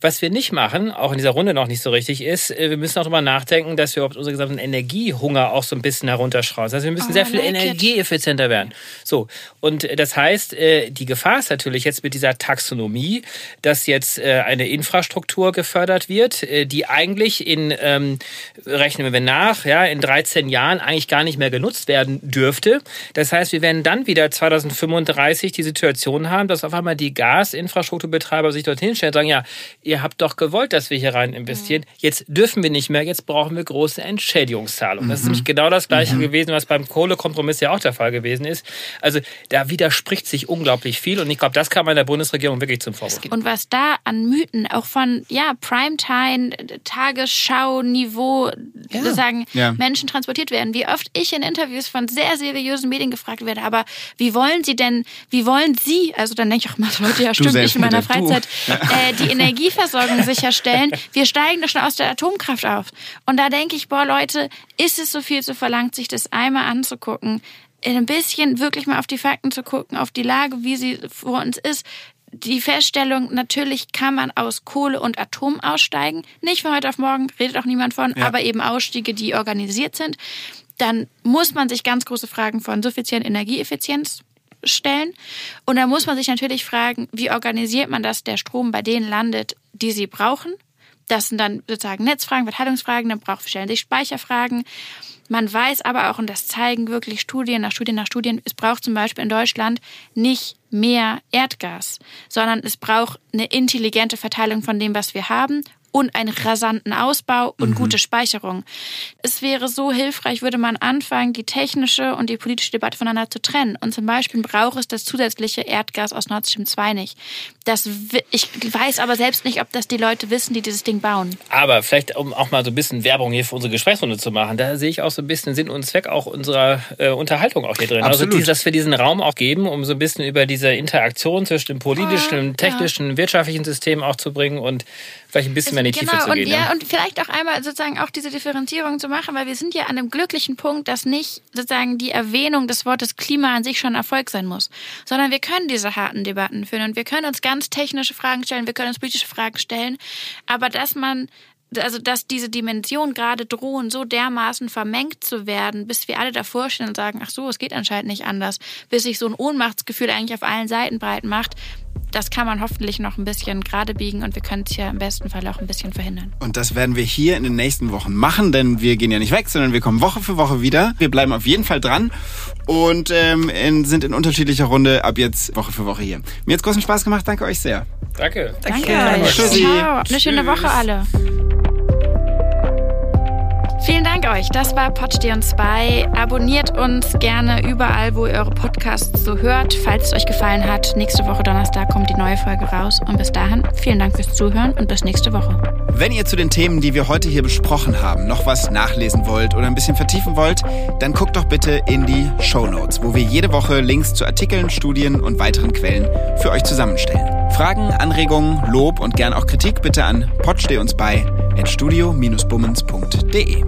Was wir nicht machen, auch in dieser Runde noch nicht so richtig, ist, äh, wir müssen auch darüber nachdenken, dass wir überhaupt unseren gesamten Energiehunger auch so ein bisschen herunterschrauben. Das heißt, wir müssen oh, sehr viel like energieeffizienter werden. So. Und äh, das heißt, äh, die Gefahr ist natürlich jetzt mit dieser Taxonomie, dass jetzt eine Infrastruktur gefördert wird, die eigentlich in, ähm, rechnen wir nach, ja, in 13 Jahren eigentlich gar nicht mehr genutzt werden dürfte. Das heißt, wir werden dann wieder 2035 die Situation haben, dass auf einmal die Gasinfrastrukturbetreiber sich dorthin stellen und sagen, ja, ihr habt doch gewollt, dass wir hier rein investieren. Mhm. Jetzt dürfen wir nicht mehr, jetzt brauchen wir große Entschädigungszahlungen. Das ist mhm. nämlich genau das Gleiche mhm. gewesen, was beim Kohlekompromiss ja auch der Fall gewesen ist. Also da widerspricht sich unglaublich viel und ich glaube, das kann man der Bundesregierung wirklich zum Vorwurf Und was da an Mythen auch von ja, Primetime, Tagesschau-Niveau ja. sozusagen ja. Menschen transportiert werden, wie oft ich in Interviews von sehr seriösen Medien gefragt werde, aber wie wollen Sie denn, wie wollen Sie, also dann denke ich auch mal, Leute, ja stimmt, ich in meiner Freizeit, äh, die Energie Energieversorgung sicherstellen. Wir steigen doch schon aus der Atomkraft auf. Und da denke ich, boah, Leute, ist es so viel zu verlangt, sich das einmal anzugucken, ein bisschen wirklich mal auf die Fakten zu gucken, auf die Lage, wie sie vor uns ist. Die Feststellung, natürlich kann man aus Kohle und Atom aussteigen. Nicht von heute auf morgen, redet auch niemand von, ja. aber eben Ausstiege, die organisiert sind. Dann muss man sich ganz große Fragen von suffizienter Energieeffizienz stellen. Und da muss man sich natürlich fragen, wie organisiert man das, der Strom bei denen landet, die sie brauchen. Das sind dann sozusagen Netzfragen, Verteilungsfragen, dann braucht, stellen sich Speicherfragen. Man weiß aber auch, und das zeigen wirklich Studien nach Studien nach Studien, es braucht zum Beispiel in Deutschland nicht mehr Erdgas, sondern es braucht eine intelligente Verteilung von dem, was wir haben und einen rasanten Ausbau und mhm. gute Speicherung. Es wäre so hilfreich, würde man anfangen, die technische und die politische Debatte voneinander zu trennen. Und zum Beispiel braucht es das zusätzliche Erdgas aus Nord Stream 2 nicht. Das, ich weiß aber selbst nicht, ob das die Leute wissen, die dieses Ding bauen. Aber vielleicht, um auch mal so ein bisschen Werbung hier für unsere Gesprächsrunde zu machen, da sehe ich auch so ein bisschen Sinn und Zweck auch unserer äh, Unterhaltung auch hier drin. Also Absolut. Also, dass wir diesen Raum auch geben, um so ein bisschen über diese Interaktion zwischen dem politischen, oh, technischen, ja. wirtschaftlichen System auch zu bringen und vielleicht ein bisschen mehr in die genau, Tiefe zu und gehen. Ja, ja, und vielleicht auch einmal sozusagen auch diese Differenzierung zu machen, weil wir sind ja an einem glücklichen Punkt, dass nicht sozusagen die Erwähnung des Wortes Klima an sich schon Erfolg sein muss, sondern wir können diese harten Debatten führen und wir können uns ganz technische Fragen stellen, wir können uns politische Fragen stellen, aber dass man also dass diese Dimensionen gerade drohen, so dermaßen vermengt zu werden, bis wir alle davor stehen und sagen, ach so, es geht anscheinend nicht anders, bis sich so ein Ohnmachtsgefühl eigentlich auf allen Seiten breit macht, das kann man hoffentlich noch ein bisschen gerade biegen und wir können es ja im besten Fall auch ein bisschen verhindern. Und das werden wir hier in den nächsten Wochen machen, denn wir gehen ja nicht weg, sondern wir kommen Woche für Woche wieder. Wir bleiben auf jeden Fall dran und ähm, in, sind in unterschiedlicher Runde ab jetzt Woche für Woche hier. Mir hat es großen Spaß gemacht, danke euch sehr. Danke. Danke, danke. Tschüssi. Ciao. Eine schöne Woche alle. Vielen Dank euch. Das war Podsteh und 2. Abonniert uns gerne überall, wo ihr eure Podcasts so hört. Falls es euch gefallen hat, nächste Woche Donnerstag kommt die neue Folge raus. Und bis dahin, vielen Dank fürs Zuhören und bis nächste Woche. Wenn ihr zu den Themen, die wir heute hier besprochen haben, noch was nachlesen wollt oder ein bisschen vertiefen wollt, dann guckt doch bitte in die Show Notes, wo wir jede Woche Links zu Artikeln, Studien und weiteren Quellen für euch zusammenstellen. Fragen, Anregungen, Lob und gern auch Kritik bitte an potsteh uns bei at studio-bummens.de.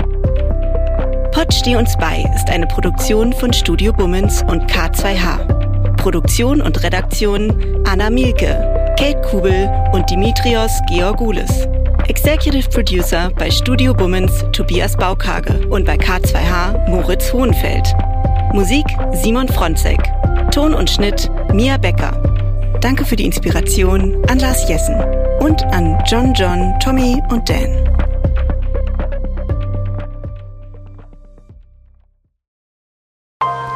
Pod Steh uns bei ist eine Produktion von Studio Bummens und K2H. Produktion und Redaktion Anna Mielke, Kate Kubel und Dimitrios Georgoulis. Executive Producer bei Studio Bummens Tobias Baukage und bei K2H Moritz Hohenfeld. Musik Simon Fronzek. Ton und Schnitt Mia Becker. Danke für die Inspiration an Lars Jessen und an John John, Tommy und Dan.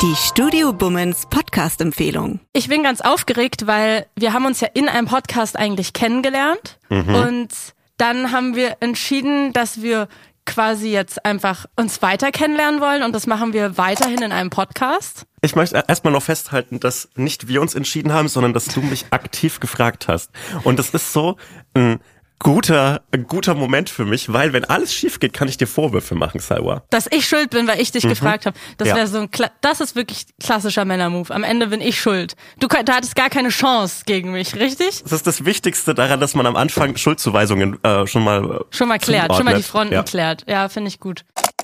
Die Studio Bummens Podcast-Empfehlung. Ich bin ganz aufgeregt, weil wir haben uns ja in einem Podcast eigentlich kennengelernt mhm. und dann haben wir entschieden, dass wir quasi jetzt einfach uns weiter kennenlernen wollen und das machen wir weiterhin in einem Podcast. Ich möchte erstmal noch festhalten, dass nicht wir uns entschieden haben, sondern dass du mich aktiv gefragt hast. Und das ist so ein guter, ein guter Moment für mich, weil wenn alles schief geht, kann ich dir Vorwürfe machen, Salwa. Dass ich schuld bin, weil ich dich mhm. gefragt habe. Das ja. wäre so ein, Kla das ist wirklich klassischer Männermove. Am Ende bin ich schuld. Du, du hattest gar keine Chance gegen mich, richtig? Das ist das Wichtigste daran, dass man am Anfang Schuldzuweisungen äh, schon mal schon mal klärt, zuordnet. schon mal die Fronten ja. klärt. Ja, finde ich gut.